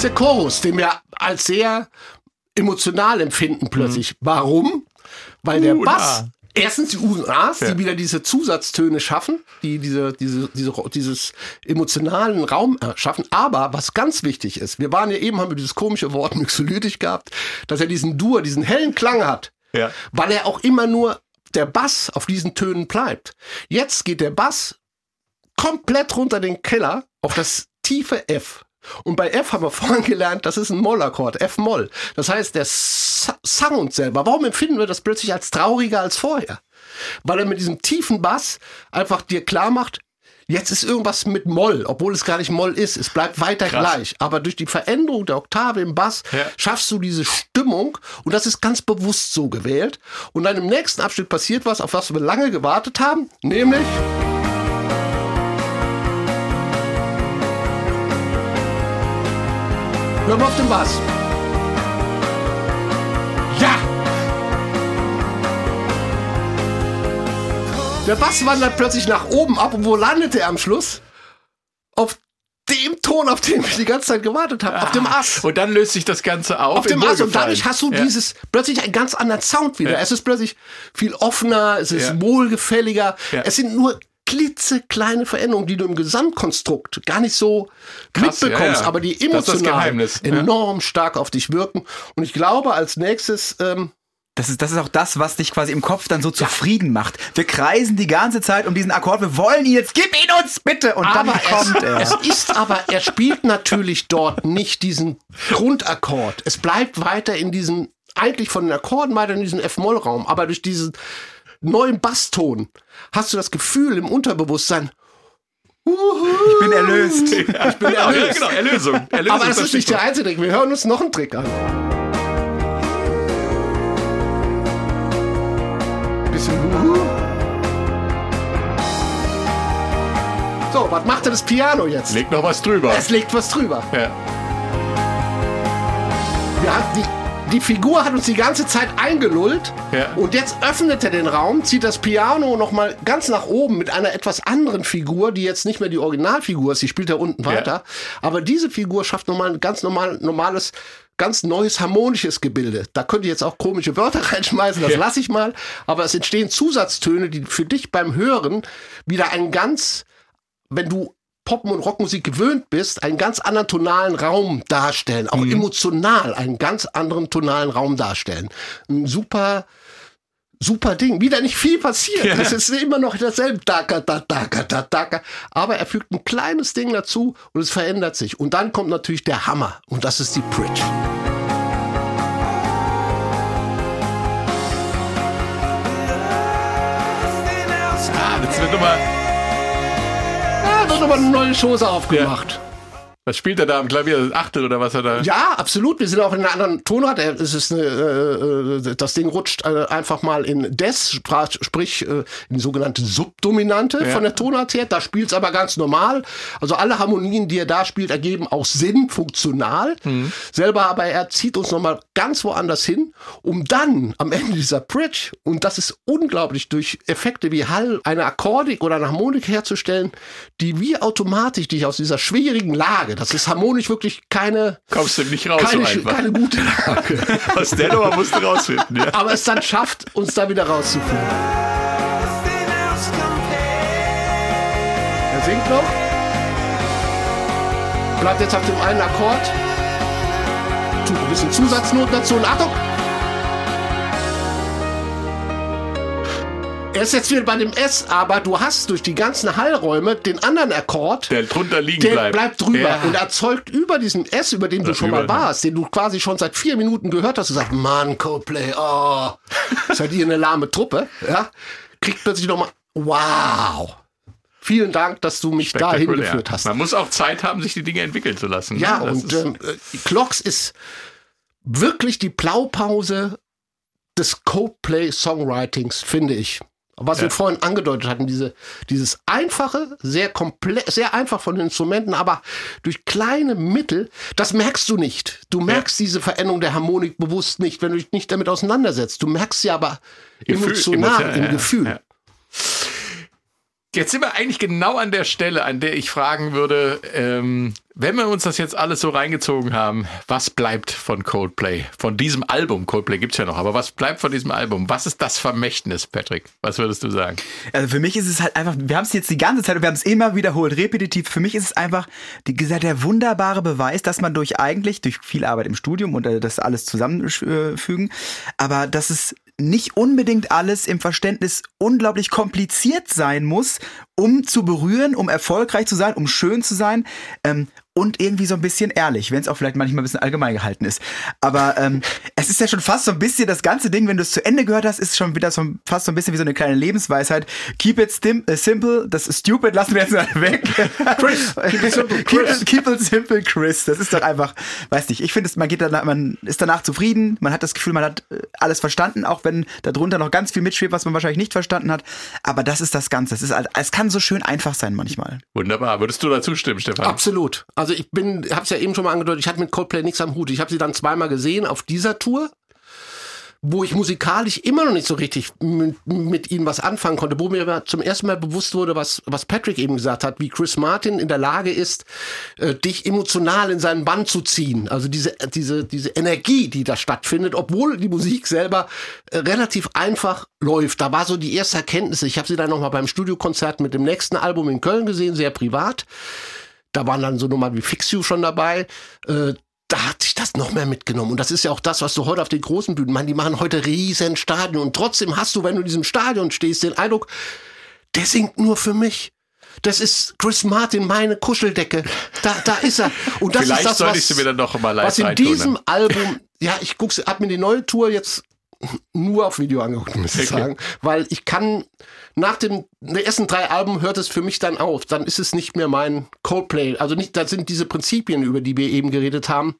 S4: Ist der Chorus, den wir als sehr emotional empfinden plötzlich. Warum? Weil der
S1: Uh,
S4: Bass Erstens die UAs,
S1: Ja.
S4: die wieder diese Zusatztöne schaffen, die diese, diese, diese, dieses emotionalen Raum schaffen. Aber was ganz wichtig ist, wir waren ja eben, haben wir dieses komische Wort mixolytisch gehabt, dass er diesen Dur, diesen hellen Klang hat.
S1: Ja.
S4: Weil er auch immer nur der Bass auf diesen Tönen bleibt. Jetzt geht der Bass komplett runter den Keller auf das tiefe F. Und bei F haben wir vorhin gelernt, das ist ein Mollakkord, F-Moll. Das heißt, der Sound selber, warum empfinden wir das plötzlich als trauriger als vorher? Weil er mit diesem tiefen Bass einfach dir klar macht, jetzt ist irgendwas mit Moll, obwohl es gar nicht Moll ist. Es bleibt weiter
S1: Krass.
S4: gleich. Aber durch die Veränderung der Oktave im Bass
S1: Ja.
S4: schaffst du diese Stimmung und das ist ganz bewusst so gewählt. Und dann im nächsten Abschnitt passiert was, auf was wir lange gewartet haben, nämlich Hör mal auf den Bass. Ja! Der Bass wandert plötzlich nach oben ab und wo landet er am Schluss? Auf dem Ton, auf den wir die ganze Zeit gewartet haben, auf dem Ass.
S1: Und dann löst sich das Ganze auf.
S4: Auf dem Ass und dadurch hast du
S1: Ja.
S4: dieses plötzlich einen ganz anderen Sound wieder.
S1: Ja.
S4: Es ist plötzlich viel offener, es ist
S1: Ja.
S4: wohlgefälliger. Es sind nur klitzekleine Veränderungen, die du im Gesamtkonstrukt gar nicht so
S1: Krass,
S4: mitbekommst,
S1: ja, ja.
S4: aber die
S1: Das ist das
S4: emotional
S1: Geheimnis, ja.
S4: enorm stark auf dich wirken. Und ich glaube, als nächstes ähm,
S3: Das ist, das ist auch das, was dich quasi im Kopf dann so zufrieden macht. Wir kreisen die ganze Zeit um diesen Akkord. Wir wollen ihn jetzt, gib ihn uns bitte! Und dann
S4: aber
S3: kommt
S4: es,
S3: er.
S4: es ist aber, er spielt natürlich dort nicht diesen Grundakkord. Es bleibt weiter in diesem, eigentlich von den Akkorden weiter in diesem F-Moll-Raum, aber durch diesen neuen Basston hast du das Gefühl im Unterbewusstsein,
S3: Ich bin erlöst.
S1: Ich bin ja, ja, genau, Erlösung. Erlösung
S4: aber das ist nicht der einzige Trick. Wir hören uns noch einen Trick an. Bisschen Huhu. So, was macht denn das Piano jetzt?
S1: Leg noch was drüber.
S4: Es legt was drüber.
S1: Ja.
S4: Wir haben die, die Figur hat uns die ganze Zeit eingelullt
S1: Ja.
S4: und jetzt öffnet er den Raum, zieht das Piano nochmal ganz nach oben mit einer etwas anderen Figur, die jetzt nicht mehr die Originalfigur ist, die spielt da unten weiter. Aber diese Figur schafft nochmal ein ganz normal, normales, ganz neues harmonisches Gebilde. Da könnt ihr jetzt auch komische Wörter reinschmeißen, das
S1: Ja.
S4: lasse ich mal. Aber es entstehen Zusatztöne, die für dich beim Hören wieder einen ganz, wenn du Pop- und Rockmusik gewöhnt bist, einen ganz anderen tonalen Raum darstellen, auch emotional einen ganz anderen tonalen Raum darstellen. Ein super, super Ding. Wieder nicht viel passiert.
S1: Ja.
S4: Es ist immer noch dasselbe. Daka, da, daka, da, daka. Aber er fügt ein kleines Ding dazu und es verändert sich. Und dann kommt natürlich der Hammer. Und das ist die Bridge.
S1: Ah, das wird nochmal.
S4: Wird nochmal eine neue Chose aufgemacht.
S1: Was spielt er da am Klavier? Das Achtel oder was er da?
S4: Ja, absolut. Wir sind auch in einer anderen Tonart. Es ist eine, äh, äh, das Ding rutscht äh, einfach mal in Des, sprich äh, in die sogenannte Subdominante
S1: Ja.
S4: von der Tonart her. Da spielt es aber ganz normal. Also alle Harmonien, die er da spielt, ergeben auch Sinn, funktional.
S1: Mhm.
S4: Selber aber er zieht uns nochmal ganz woanders hin, um dann am Ende dieser Bridge, und das ist unglaublich, durch Effekte wie Hall eine Akkordik oder eine Harmonik herzustellen, die wie automatisch dich aus dieser schwierigen Lage, das ist harmonisch wirklich keine
S1: Kommst du nicht raus
S4: keine,
S1: so einfach.
S4: keine gute Lage.
S1: Aus der Nummer musst du rausfinden. Ja.
S4: Aber es dann schafft, uns da wieder rauszuführen. Er singt noch. Bleibt jetzt auf dem einen Akkord. Tut ein bisschen Zusatznoten dazu. Und Achtung! Er ist jetzt wieder bei dem S, aber du hast durch die ganzen Hallräume den anderen Akkord.
S1: Der drunter liegen
S4: Der
S1: bleibt.
S4: bleibt drüber
S1: Ja.
S4: und erzeugt über diesen S, über den du schon mal
S1: ne?
S4: warst, den du quasi schon seit vier Minuten gehört hast, und sagst, Mann, Coldplay, oh, seid ihr eine lahme Truppe, ja, kriegt plötzlich nochmal, wow. Vielen Dank, dass du mich da hingeführt hast.
S1: Man muss auch Zeit haben, sich die Dinge entwickeln zu lassen. ne?
S4: Ja,
S1: Das
S4: und
S1: ist-
S4: ähm, äh, Clocks ist wirklich die Blaupause des Coldplay-Songwritings, finde ich. Was
S1: Ja.
S4: wir vorhin angedeutet hatten, diese, dieses einfache, sehr komplett, sehr einfach von den Instrumenten, aber durch kleine Mittel, das merkst du nicht. Du merkst diese Veränderung der Harmonik bewusst nicht, wenn du dich nicht damit auseinandersetzt. Du merkst sie aber
S1: Gefühl-
S4: emotional
S1: emotional,
S4: im
S1: ja,
S4: Gefühl.
S1: Jetzt sind wir eigentlich genau an der Stelle, an der ich fragen würde, ähm, wenn wir uns das jetzt alles so reingezogen haben, was bleibt von Coldplay? Von diesem Album, Coldplay gibt's ja noch, aber was bleibt von diesem Album? Was ist das Vermächtnis, Patrick? Was würdest du sagen?
S3: Also für mich ist es halt einfach, wir haben es jetzt die ganze Zeit, wir haben es immer wiederholt, repetitiv. Für mich ist es einfach die, der wunderbare Beweis, dass man durch eigentlich, durch viel Arbeit im Studium und äh, das alles zusammenfügen, aber dass es nicht unbedingt alles im Verständnis unglaublich kompliziert sein muss, um zu berühren, um erfolgreich zu sein, um schön zu sein. Ähm, und irgendwie so ein bisschen ehrlich, wenn es auch vielleicht manchmal ein bisschen allgemein gehalten ist. Aber ähm, es ist ja schon fast so ein bisschen das ganze Ding, wenn du es zu Ende gehört hast, ist schon wieder so fast so ein bisschen wie so eine kleine Lebensweisheit. Keep it äh, simple, das ist stupid, lassen wir jetzt mal weg. Chris, keep it simple, Chris. Keep, keep it simple, Chris. Das ist doch einfach, weiß nicht. Ich finde, man geht danach, man ist danach zufrieden, man hat das Gefühl, man hat äh, alles verstanden, auch wenn darunter noch ganz viel mitschwebt, was man wahrscheinlich nicht verstanden hat. Aber das ist das Ganze. Es ist, es kann so schön einfach sein manchmal.
S1: Wunderbar. Würdest du dazu stimmen, Stefan?
S4: Absolut. Also ich bin, habe es ja eben schon mal angedeutet, ich hatte mit Coldplay nichts am Hut. Ich habe sie dann zweimal gesehen auf dieser Tour wo ich musikalisch immer noch nicht so richtig mit, ihnen was anfangen konnte, wo mir zum ersten Mal bewusst wurde, was, was Patrick eben gesagt hat, wie Chris Martin in der Lage ist, äh, dich emotional in seinen Bann zu ziehen. Also diese, diese, diese Energie, die da stattfindet, obwohl die Musik selber äh, relativ einfach läuft. Da war so die erste Erkenntnis. Ich habe sie dann nochmal beim Studiokonzert mit dem nächsten Album in Köln gesehen, sehr privat. Da waren dann so Nummern wie Fix You schon dabei. Äh, da hat sich das noch mehr mitgenommen. Und das ist ja auch das, was du heute auf den großen Bühnen, man, die machen heute riesen Stadien. Und trotzdem hast du, wenn du in diesem Stadion stehst, den Eindruck, der singt nur für mich. Das ist Chris Martin, meine Kuscheldecke. Da, da ist er. Und das
S1: Vielleicht
S4: ist das,
S1: soll
S4: was,
S1: ich sie mir dann noch mal live
S4: was in
S1: reintun,
S4: diesem? Album, ja, ich guck's, hab mir die neue Tour jetzt nur auf Video angeguckt, muss ich
S1: Okay.
S4: sagen. Weil ich kann, nach dem, den ersten drei Alben hört es für mich dann auf. Dann ist es nicht mehr mein Coldplay. Also nicht, da sind diese Prinzipien, über die wir eben geredet haben,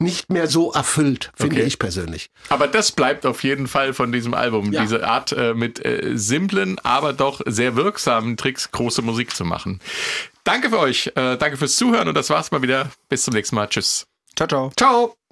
S4: nicht mehr so erfüllt, finde
S1: Okay.
S4: ich persönlich.
S1: Aber das bleibt auf jeden Fall von diesem Album.
S4: Ja.
S1: Diese Art äh, mit äh, simplen, aber doch sehr wirksamen Tricks große Musik zu machen. Danke für euch. Äh, danke fürs Zuhören und das war's mal wieder. Bis zum nächsten Mal. Tschüss.
S3: Ciao, ciao.
S4: Ciao!